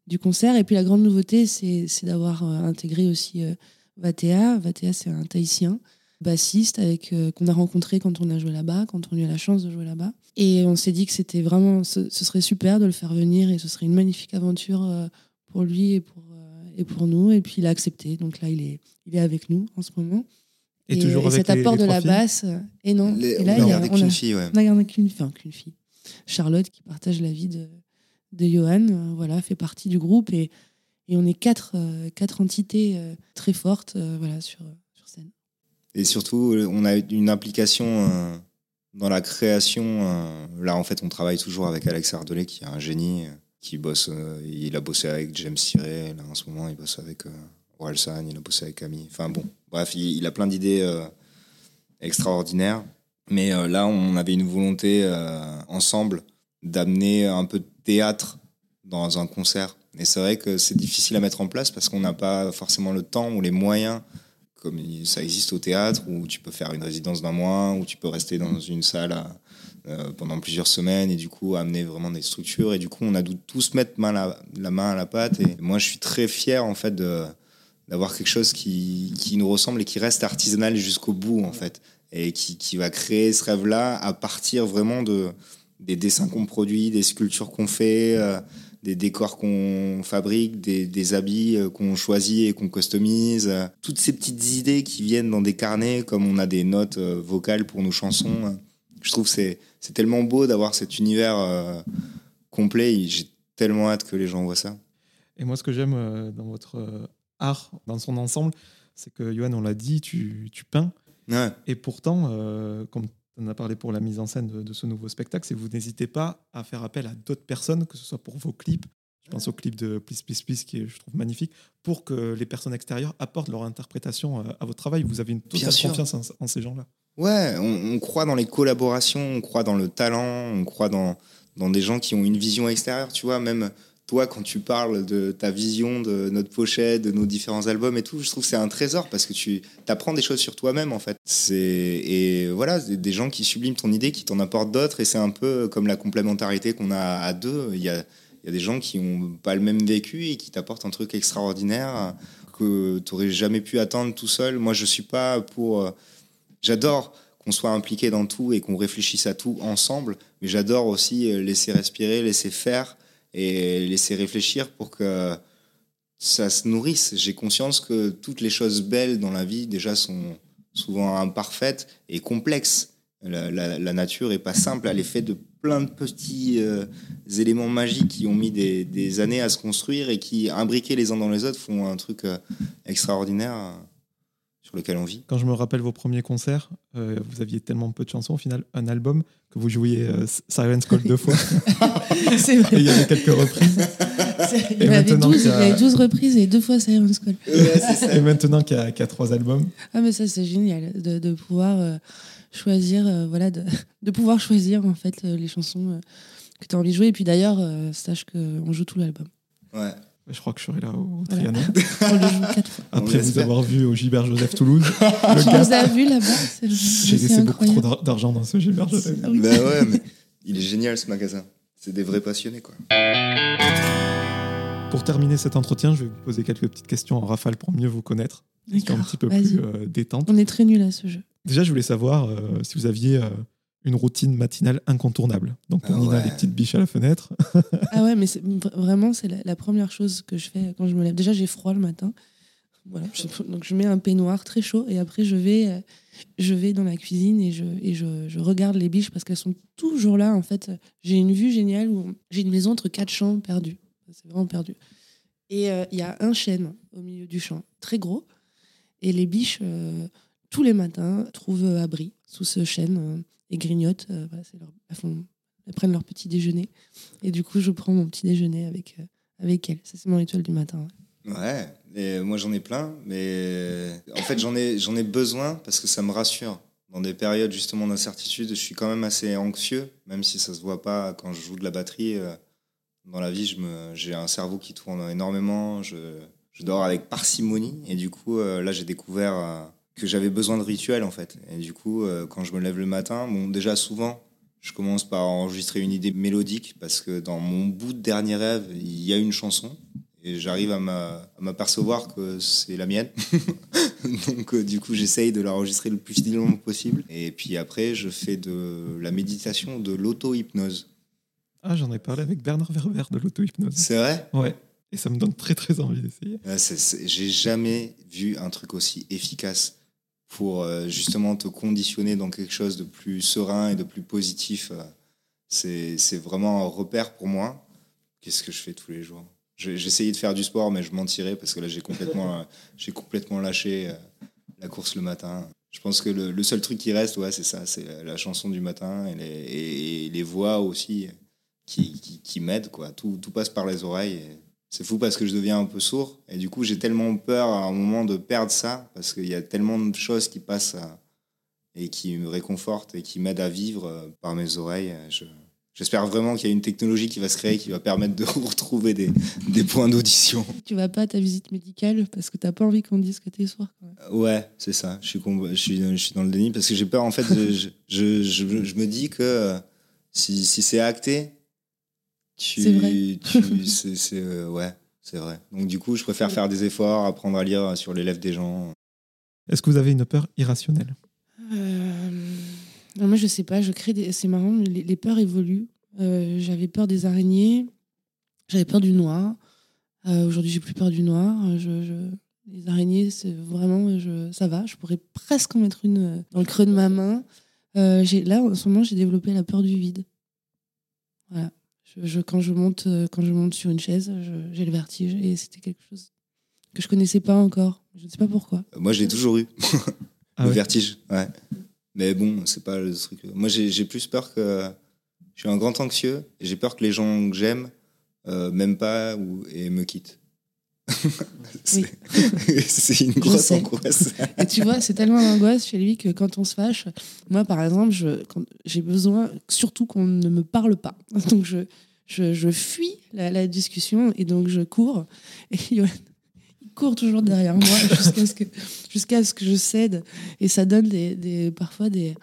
du concert. Et puis la grande nouveauté, c'est c'est d'avoir euh, intégré aussi euh, Vatea. Vatea, c'est un Tahitien bassiste avec euh, qu'on a rencontré quand on a joué là-bas, quand on a eu la chance de jouer là-bas. Et on s'est dit que c'était vraiment, ce, ce serait super de le faire venir et ce serait une magnifique aventure euh, pour lui et pour, euh, et pour nous. Et puis il a accepté. Donc là, il est, il est avec nous en ce moment. Et, toujours avec cet les- apport les de la filles basse. Et non. Les- et là, on il a on a- qu'une fille, ouais. on a gardé qu'une enfin, qu'une fille. Charlotte, qui partage la vie de, de Johan, euh, voilà, fait partie du groupe. Et, et on est quatre, euh, quatre entités euh, très fortes voilà, sur, sur scène. Et surtout, on a une implication dans la création. là, en fait, on travaille toujours avec Alex Ardelais, qui est un génie, qui bosse. il a bossé avec James Tiré. Là, en ce moment, il bosse avec Orelsan, il a bossé avec Camille. Enfin bon, bref, il, a plein d'idées extraordinaires. Mais là, on avait une volonté ensemble d'amener un peu de théâtre dans un concert. Et c'est vrai que c'est difficile à mettre en place parce qu'on n'a pas forcément le temps ou les moyens comme ça existe au théâtre, où tu peux faire une résidence d'un mois, où tu peux rester dans une salle à- euh, pendant plusieurs semaines et du coup amener vraiment des structures. Et du coup, on a dû tous mettre main la, la main à la pâte. Et moi, je suis très fier en fait de d'avoir quelque chose qui, qui nous ressemble et qui reste artisanal jusqu'au bout en fait et qui, qui va créer ce rêve-là à partir vraiment de des dessins qu'on produit, des sculptures qu'on fait, euh, des décors qu'on fabrique, des, des habits euh, qu'on choisit et qu'on customise, euh, toutes ces petites idées qui viennent dans des carnets, comme on a des notes vocales pour nos chansons. euh, je trouve que c'est c'est tellement beau d'avoir cet univers euh, complet. et J'ai tellement hâte que les gens voient ça. Et moi, ce que j'aime dans votre art, dans son ensemble, c'est que, Johan, on l'a dit, tu, tu peins. Ouais. Et pourtant, euh, comme on a parlé pour la mise en scène de, de ce nouveau spectacle, c'est que vous n'hésitez pas à faire appel à d'autres personnes, que ce soit pour vos clips. Je pense au clip de Please Please Please, qui est, je trouve, magnifique, pour que les personnes extérieures apportent leur interprétation euh, à votre travail. Vous avez une totale confiance en, en ces gens-là. Ouais, on, on croit dans les collaborations, on croit dans le talent, on croit dans, dans des gens qui ont une vision extérieure, tu vois, même toi quand tu parles de ta vision de notre pochette, de nos différents albums et tout, je trouve que c'est un trésor parce que tu apprends des choses sur toi-même en fait. Et voilà, des gens qui subliment ton idée, qui t'en apportent d'autres et c'est un peu comme la complémentarité qu'on a à deux, il y a il y a des gens qui ont pas le même vécu et qui t'apportent un truc extraordinaire que tu n'aurais jamais pu attendre tout seul. Moi, je suis pas pour J'adore qu'on soit impliqué dans tout et qu'on réfléchisse à tout ensemble, mais j'adore aussi laisser respirer, laisser faire et laisser réfléchir pour que ça se nourrisse. J'ai conscience que toutes les choses belles dans la vie déjà sont souvent imparfaites et complexes. La, nature est pas simple, elle est faite de plein de petits euh, éléments magiques qui ont mis des, années à se construire et qui, imbriqués les uns dans les autres, font un truc euh, extraordinaire sur lequel on vit. Quand je me rappelle vos premiers concerts, euh, vous aviez tellement peu de chansons, au final, un album que vous jouiez euh, Siren's Call deux fois. c'est Et vrai. il y avait quelques reprises. Il y avait maintenant 12, qu'il il y y a- avait 12 reprises et deux fois Siren's Call. Et maintenant qu'il y, a- qu'il y a trois albums, Ah mais ça c'est génial de, de pouvoir euh, choisir euh, voilà de, de pouvoir choisir en fait les chansons que tu as envie de jouer et puis d'ailleurs euh, sache qu'on joue tout l'album. Ouais. Je crois que je serai là au Voilà. Trianon. On le joue quatre fois. Après vous avoir vu au Gilbert Joseph Toulouse, le Tu nous as vus là-bas j'ai laissé beaucoup trop d'argent dans ce Gilbert Joseph. Bah ouais, mais il est génial ce magasin. C'est des vrais passionnés, quoi. Pour terminer cet entretien, je vais vous poser quelques petites questions en rafale pour mieux vous connaître, un petit peu plus euh, détente. On est très nuls à ce jeu. Déjà, je voulais savoir euh, si vous aviez euh, une routine matinale incontournable. Donc pour Ah Nina, ouais. les petites biches à la fenêtre. Ah ouais, mais c'est- vraiment, c'est la, la première chose que je fais quand je me lève. Déjà, j'ai froid le matin. Voilà, je- donc je mets un peignoir très chaud et après je vais, euh, je vais dans la cuisine et je, et je, je regarde les biches parce qu'elles sont toujours là. En fait, j'ai une vue géniale où j'ai une maison entre quatre champs perdus. C'est vraiment perdu. Et euh, il y a un chêne au milieu du champ, très gros. Et les biches, euh, tous les matins, trouvent abri sous ce chêne euh, et grignotent. euh, voilà, leur- elles, font- elles prennent leur petit déjeuner. Et du coup, je prends mon petit déjeuner avec, euh, avec elles. Ça, c'est mon rituel du matin. ouais. Et moi j'en ai plein, mais en fait j'en ai, j'en ai besoin parce que ça me rassure. Dans des périodes justement d'incertitude, je suis quand même assez anxieux, même si ça se voit pas quand je joue de la batterie. euh, Dans la vie, je me, j'ai un cerveau qui tourne énormément, je, je dors avec parcimonie, et du coup euh, là j'ai découvert euh, que j'avais besoin de rituels en fait. Et du coup, euh, quand je me lève le matin, bon déjà souvent, je commence par enregistrer une idée mélodique parce que dans mon bout de dernier rêve, il y a une chanson et j'arrive à m'a- à m'apercevoir que c'est la mienne. Donc euh, du coup, j'essaye de l'enregistrer le plus fidèlement possible. Et puis après, je fais de la méditation, de l'auto-hypnose. Ah, j'en ai parlé avec Bernard Werber de l'auto-hypnose. C'est vrai? Ouais. Et ça me donne très très envie d'essayer. C'est- J'ai jamais vu un truc aussi efficace pour euh, justement te conditionner dans quelque chose de plus serein et de plus positif. euh. C'est vraiment un repère pour moi. Qu'est-ce que je fais tous les jours? Essayé de faire du sport, mais je mentirais parce que là, j'ai complètement, euh, complètement lâché la course le matin. Je pense que le, le seul truc qui reste, ouais, c'est ça, c'est la, la chanson du matin et les, et- et les voix aussi qui, qui, qui m'aident. Tout, tout passe par les oreilles. et C'est fou parce que je deviens un peu sourd. Et du coup, j'ai tellement peur à un moment de perdre ça parce qu'il y a tellement de choses qui passent à- et qui me réconfortent et qui m'aident à vivre euh, par mes oreilles. Je- J'espère vraiment qu'il y a une technologie qui va se créer qui va permettre de retrouver des, des points d'audition. Tu vas pas à ta visite médicale parce que t'as pas envie qu'on dise que t'es sourd. quand même. Ouais, c'est ça. Je suis, je suis, je suis dans le déni parce que j'ai peur. En fait, je, je, je, je me dis que euh, si, si c'est acté, tu. C'est vrai. tu- c'est, c'est, euh, ouais, c'est vrai. Donc, du coup, je préfère faire des efforts, apprendre à lire sur les lèvres des gens. Est-ce que vous avez une peur irrationnelle? Euh, non, moi, je sais pas. Je crée des... C'est marrant, les, les peurs évoluent. Euh, J'avais peur des araignées. J'avais peur du noir. Euh, Aujourd'hui, j'ai plus peur du noir. Euh, Je, je- Les araignées, c'est vraiment, je... ça va. Je pourrais presque en mettre une euh, dans le creux de ma main. Euh, j'ai- là, en ce moment, j'ai développé la peur du vide. Voilà. Je, je- quand, je monte, euh, quand je monte sur une chaise, j'ai le vertige. Et c'était quelque chose que je connaissais pas encore. Je ne sais pas pourquoi. Moi, je l'ai toujours eu, Ah le ouais vertige. Ouais. Mais bon, c'est pas le truc. Moi, j'ai, plus peur que. Je suis un grand anxieux et j'ai peur que les gens que j'aime euh, m'aiment pas ou, et me quittent. c'est, une grosse angoisse. Et tu vois, c'est tellement l'angoisse chez lui que quand on se fâche, moi par exemple, j'ai besoin surtout qu'on ne me parle pas. Donc je, je, je fuis la, la discussion et donc je cours. Et Johan, il court toujours derrière moi jusqu'à ce, que, jusqu'à ce que je cède. Et ça donne des, des, parfois des,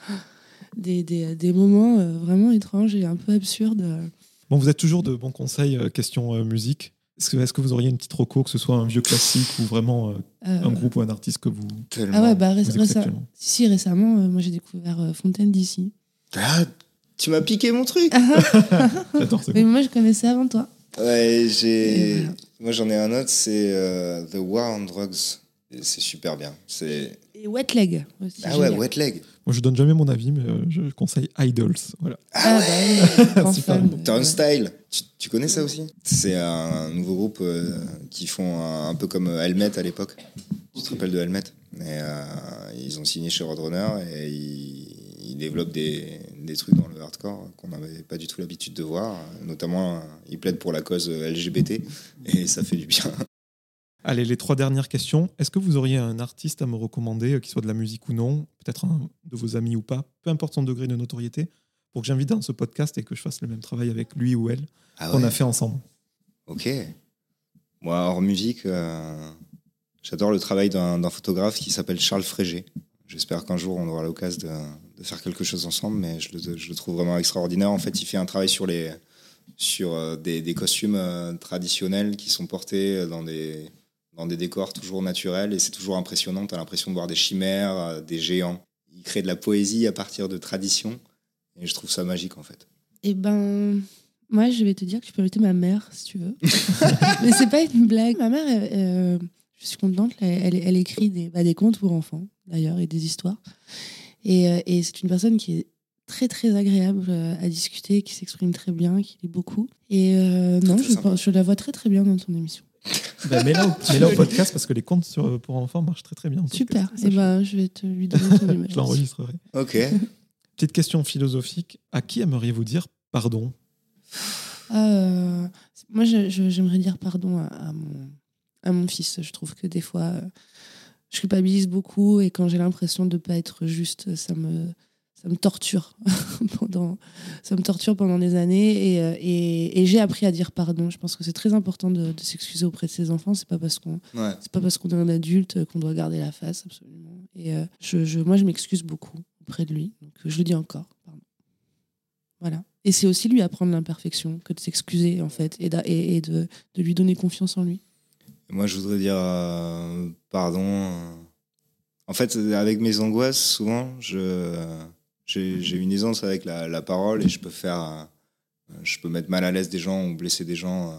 des, des, des moments euh, vraiment étranges et un peu absurdes. Bon, vous êtes toujours de bons conseils, euh, question euh, musique. Est-ce que, est-ce que vous auriez une petite reco, que ce soit un vieux classique ou vraiment euh, Euh, un groupe ou un artiste que vous, Tellement. Ah ouais, bah réc- écoutez récem- actuellement si, récemment, euh, moi j'ai découvert euh, Fontaine d'ici. Ah, tu m'as piqué mon truc. J'adore ce Mais groupe. moi je connaissais avant toi. Ouais, j'ai. Voilà. Moi, j'en ai un autre, c'est euh, The War on Drugs. C'est super bien. C'est Et Wet Leg aussi. ah ouais. Wet Leg. Moi, je donne jamais mon avis, mais euh, je conseille Idols. Voilà. Ah, bah Super fan. bon. Turnstile. Tu, tu connais ça aussi? C'est un nouveau groupe euh, qui font un, un peu comme euh, Helmet à l'époque. Tu te rappelles de Helmet? Et, euh, Ils ont signé chez Roadrunner et ils, ils développent des, des trucs dans le hardcore qu'on n'avait pas du tout l'habitude de voir. Notamment, euh, il plaide pour la cause LGBT et ça fait du bien. Allez, les trois dernières questions. Est-ce que vous auriez un artiste à me recommander, euh, qu'il soit de la musique ou non, peut-être un de vos amis ou pas, peu importe son degré de notoriété, pour que j'invite dans ce podcast et que je fasse le même travail avec lui ou elle Ah qu'on ouais. a fait ensemble? Ok. Moi, hors musique, euh, j'adore le travail d'un photographe qui s'appelle Charles Frégé. J'espère qu'un jour on aura l'occasion de, de faire quelque chose ensemble, mais je le, je le trouve vraiment extraordinaire. En fait, il fait un travail sur, les, sur euh, des, des costumes traditionnels qui sont portés dans des, dans des décors toujours naturels et c'est toujours impressionnant. Tu as l'impression de voir des chimères, euh, des géants. Il crée de la poésie à partir de traditions et je trouve ça magique en fait. Eh ben, moi, je vais te dire que tu peux inviter ma mère, si tu veux. Mais c'est pas une blague. Ma mère, euh, je suis contente, elle, elle, elle écrit des, bah, des contes pour enfants, d'ailleurs, et des histoires. Et, euh, et c'est une personne qui est très, très agréable à discuter, qui s'exprime très bien, qui lit beaucoup. Et euh, non, je, pense- je la vois très, très bien dans ton émission. Ben, Mets-la au, mets-la au podcast parce que les contes sur, pour enfants marchent très très bien. Super. Et je- ben, je vais te lui donner ton numéro. je l'enregistrerai. Ok. Petite question philosophique. À qui aimeriez-vous dire pardon? Euh, moi, je- je- j'aimerais dire pardon à, à mon, à mon fils. Je trouve que des fois, euh, je culpabilise beaucoup et quand j'ai l'impression de ne pas être juste, ça me, ça me torture pendant, ça me torture pendant des années et, euh, et, et j'ai appris à dire pardon. Je pense que c'est très important de, de s'excuser auprès de ses enfants. C'est pas parce qu'on Ouais. c'est pas parce qu'on est un adulte qu'on doit garder la face, absolument. Et euh, je, je- moi, je m'excuse beaucoup auprès de lui. Donc, je le dis encore. Pardon. Voilà. Et c'est aussi lui apprendre l'imperfection que de s'excuser, en fait, et, d'a- et, de, de lui donner confiance en lui. Moi, je voudrais dire euh, pardon. En fait, avec mes angoisses, souvent, je, j'ai, une aisance avec la, la parole et je peux faire, je peux mettre mal à l'aise des gens ou blesser des gens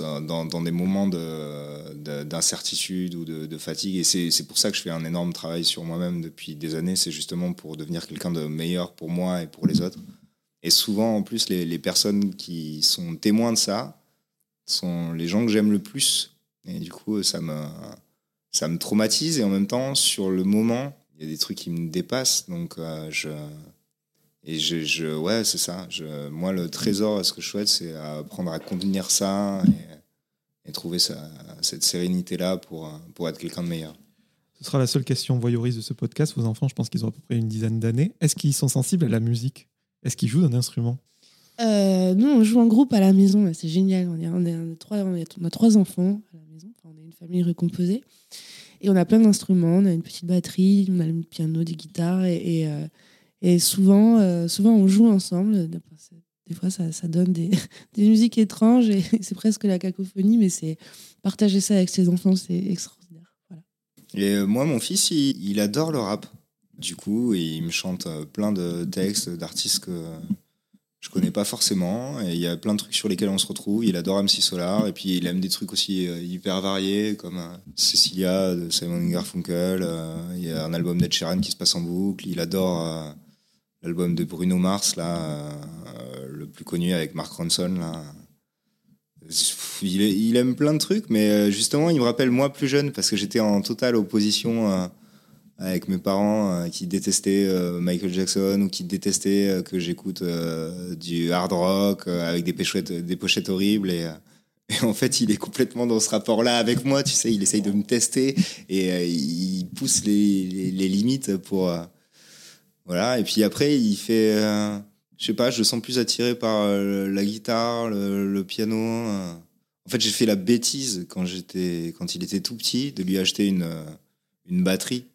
euh, dans, dans des moments de, de- d'incertitude ou de, de fatigue. Et c'est pour ça que je fais un énorme travail sur moi-même depuis des années. C'est justement pour devenir quelqu'un de meilleur pour moi et pour les autres. Et souvent, en plus, les, les personnes qui sont témoins de ça sont les gens que j'aime le plus. Et du coup, ça me, ça me traumatise. Et en même temps, sur le moment, il y a des trucs qui me dépassent. Donc, euh, je. Et je, je ouais, c'est ça. Je, moi, le trésor, ce que je souhaite, c'est apprendre à contenir ça et, et trouver ça, cette sérénité-là pour, pour être quelqu'un de meilleur. Ce sera la seule question voyeuriste de ce podcast. Vos enfants, je pense qu'ils ont à peu près une dizaine d'années. Est-ce qu'ils sont sensibles à la musique? Est-ce qu'ils jouent d'un instrument? Euh, nous, on joue en groupe à la maison. C'est génial. On, est, on, est- on est trois, on, est- on a trois enfants à la maison. Enfin, on est une famille recomposée. Et on a plein d'instruments. On a une petite batterie, on a le piano, des guitares. Et, et, euh, et souvent, euh, souvent, on joue ensemble. Des fois, ça, donne des, des musiques étranges et c'est presque la cacophonie. Mais c'est partager ça avec ses enfants, c'est extraordinaire. Voilà. Et euh, moi, mon fils, il, adore le rap. Du coup, il me chante plein de textes d'artistes que je connais pas forcément. Et il y a plein de trucs sur lesquels on se retrouve. Il adore MC Solar. Et puis, il aime des trucs aussi euh, hyper variés, comme euh, Cecilia de Simon Garfunkel. Euh, Il y a un album d'Ed Sheeran qui se passe en boucle. Il adore l'album de Bruno Mars, là, le plus connu avec Mark Ronson, là. Il, aime plein de trucs, mais justement, il me rappelle moi plus jeune parce que j'étais en totale opposition avec mes parents euh, qui détestaient euh, Michael Jackson ou qui détestaient euh, que j'écoute du hard rock avec des pochettes, des pochettes horribles. Et, en fait, il est complètement dans ce rapport-là avec moi. Tu sais, il essaye de me tester et il pousse les, les- limites pour. voilà. Et puis après, il fait. euh, je sais pas, je le sens plus attiré par la guitare, le, le piano. En fait, j'ai fait la bêtise quand quand il était tout petit, de lui acheter une, une batterie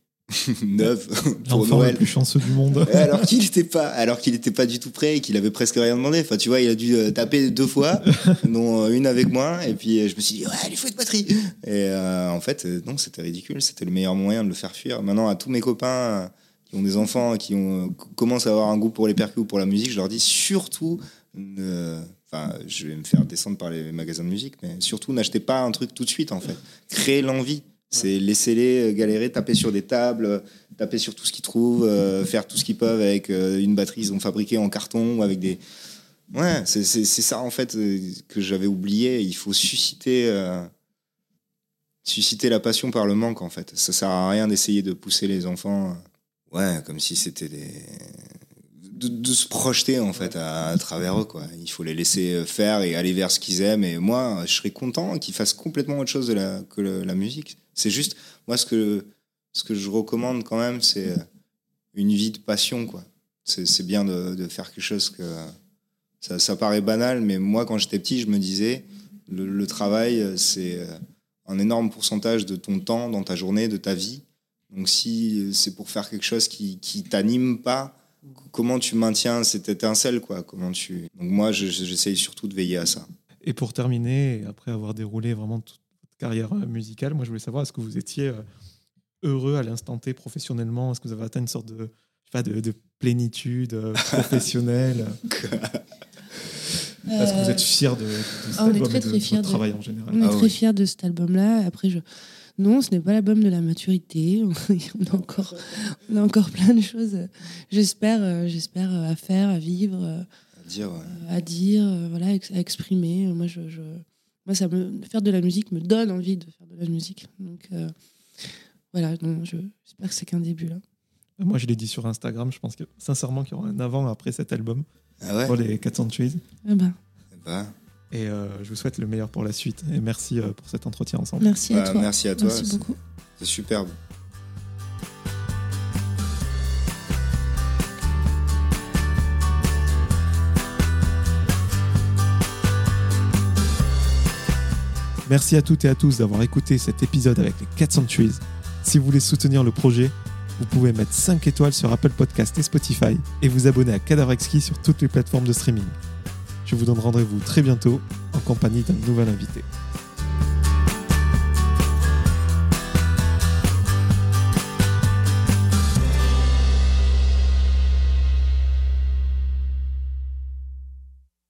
neuve pour L'enfant le Noël. plus chanceux du monde. alors qu'il n'était pas, alors qu'il était pas du tout prêt et qu'il avait presque rien demandé. Enfin, tu vois, il a dû euh, taper deux fois, dont euh, une avec moi. Et puis euh, je me suis dit, ouais, il faut une batterie. Et euh, en fait, non, c'était ridicule. C'était le meilleur moyen de le faire fuir. Maintenant, à tous mes copains qui ont des enfants, qui ont, qui commencent à avoir un goût pour les percus ou pour la musique, je leur dis surtout, ne- enfin, je vais me faire descendre par les magasins de musique, mais surtout, n'achetez pas un truc tout de suite, en fait. Créez l'envie. C'est laissez-les euh, galérer, taper sur des tables, euh, taper sur tout ce qu'ils trouvent, euh, faire tout ce qu'ils peuvent avec une batterie qu'ils ont fabriquée en carton ou avec des. Ouais, c'est ça en fait que j'avais oublié. Il faut susciter, susciter la passion par le manque en fait. Ça sert à rien d'essayer de pousser les enfants. Ouais, comme si c'était des. de, se projeter en fait à, travers eux quoi. Il faut les laisser faire et aller vers ce qu'ils aiment. Et moi, je serais content qu'ils fassent complètement autre chose que la musique. C'est juste moi ce que ce que je recommande quand même, c'est une vie de passion quoi. C'est bien de, de faire quelque chose que ça, ça paraît banal, mais moi quand j'étais petit, je me disais le, travail c'est euh, un énorme pourcentage de ton temps dans ta journée, de ta vie. Donc si c'est pour faire quelque chose qui qui t'anime pas, comment tu maintiens cette étincelle quoi? Comment tu Donc moi je- je- j'essaye surtout de veiller à ça. Et pour terminer, après avoir déroulé vraiment votre carrière euh, musicale, moi je voulais savoir, est-ce que vous étiez euh, heureux à l'instant T professionnellement? Est-ce que vous avez atteint une sorte de, je sais pas, de, de plénitude euh, professionnelle? Est-ce que vous êtes fier de, de cet Ah, on est album très, et de très votre fiers de- travail en général On est Ah très oui. fiers de cet album-là. Après, je... non, ce n'est pas l'album de la maturité. on, a encore, on a encore plein de choses, j'espère, j'espère à faire, à vivre, À dire ouais. à dire, voilà, à exprimer. Moi, je, je- moi, ça me faire de la musique me donne envie de faire de la musique. Donc euh, voilà, je- j'espère que c'est qu'un début là. Moi je l'ai dit sur Instagram, je pense que sincèrement qu'il y aura un avant après cet album Ah ouais. pour les 400 Trees. Ah ben, Bah, Et euh, je vous souhaite le meilleur pour la suite. Et merci euh, pour cet entretien ensemble. merci à bah, toi. merci à toi. Merci beaucoup. C'est superbe. Merci à toutes et à tous d'avoir écouté cet épisode avec les 400 Trees. Si vous voulez soutenir le projet, vous pouvez mettre 5 étoiles sur Apple Podcast et Spotify et vous abonner à Cadavrexki sur toutes les plateformes de streaming. Je vous donne rendez-vous très bientôt en compagnie d'un nouvel invité.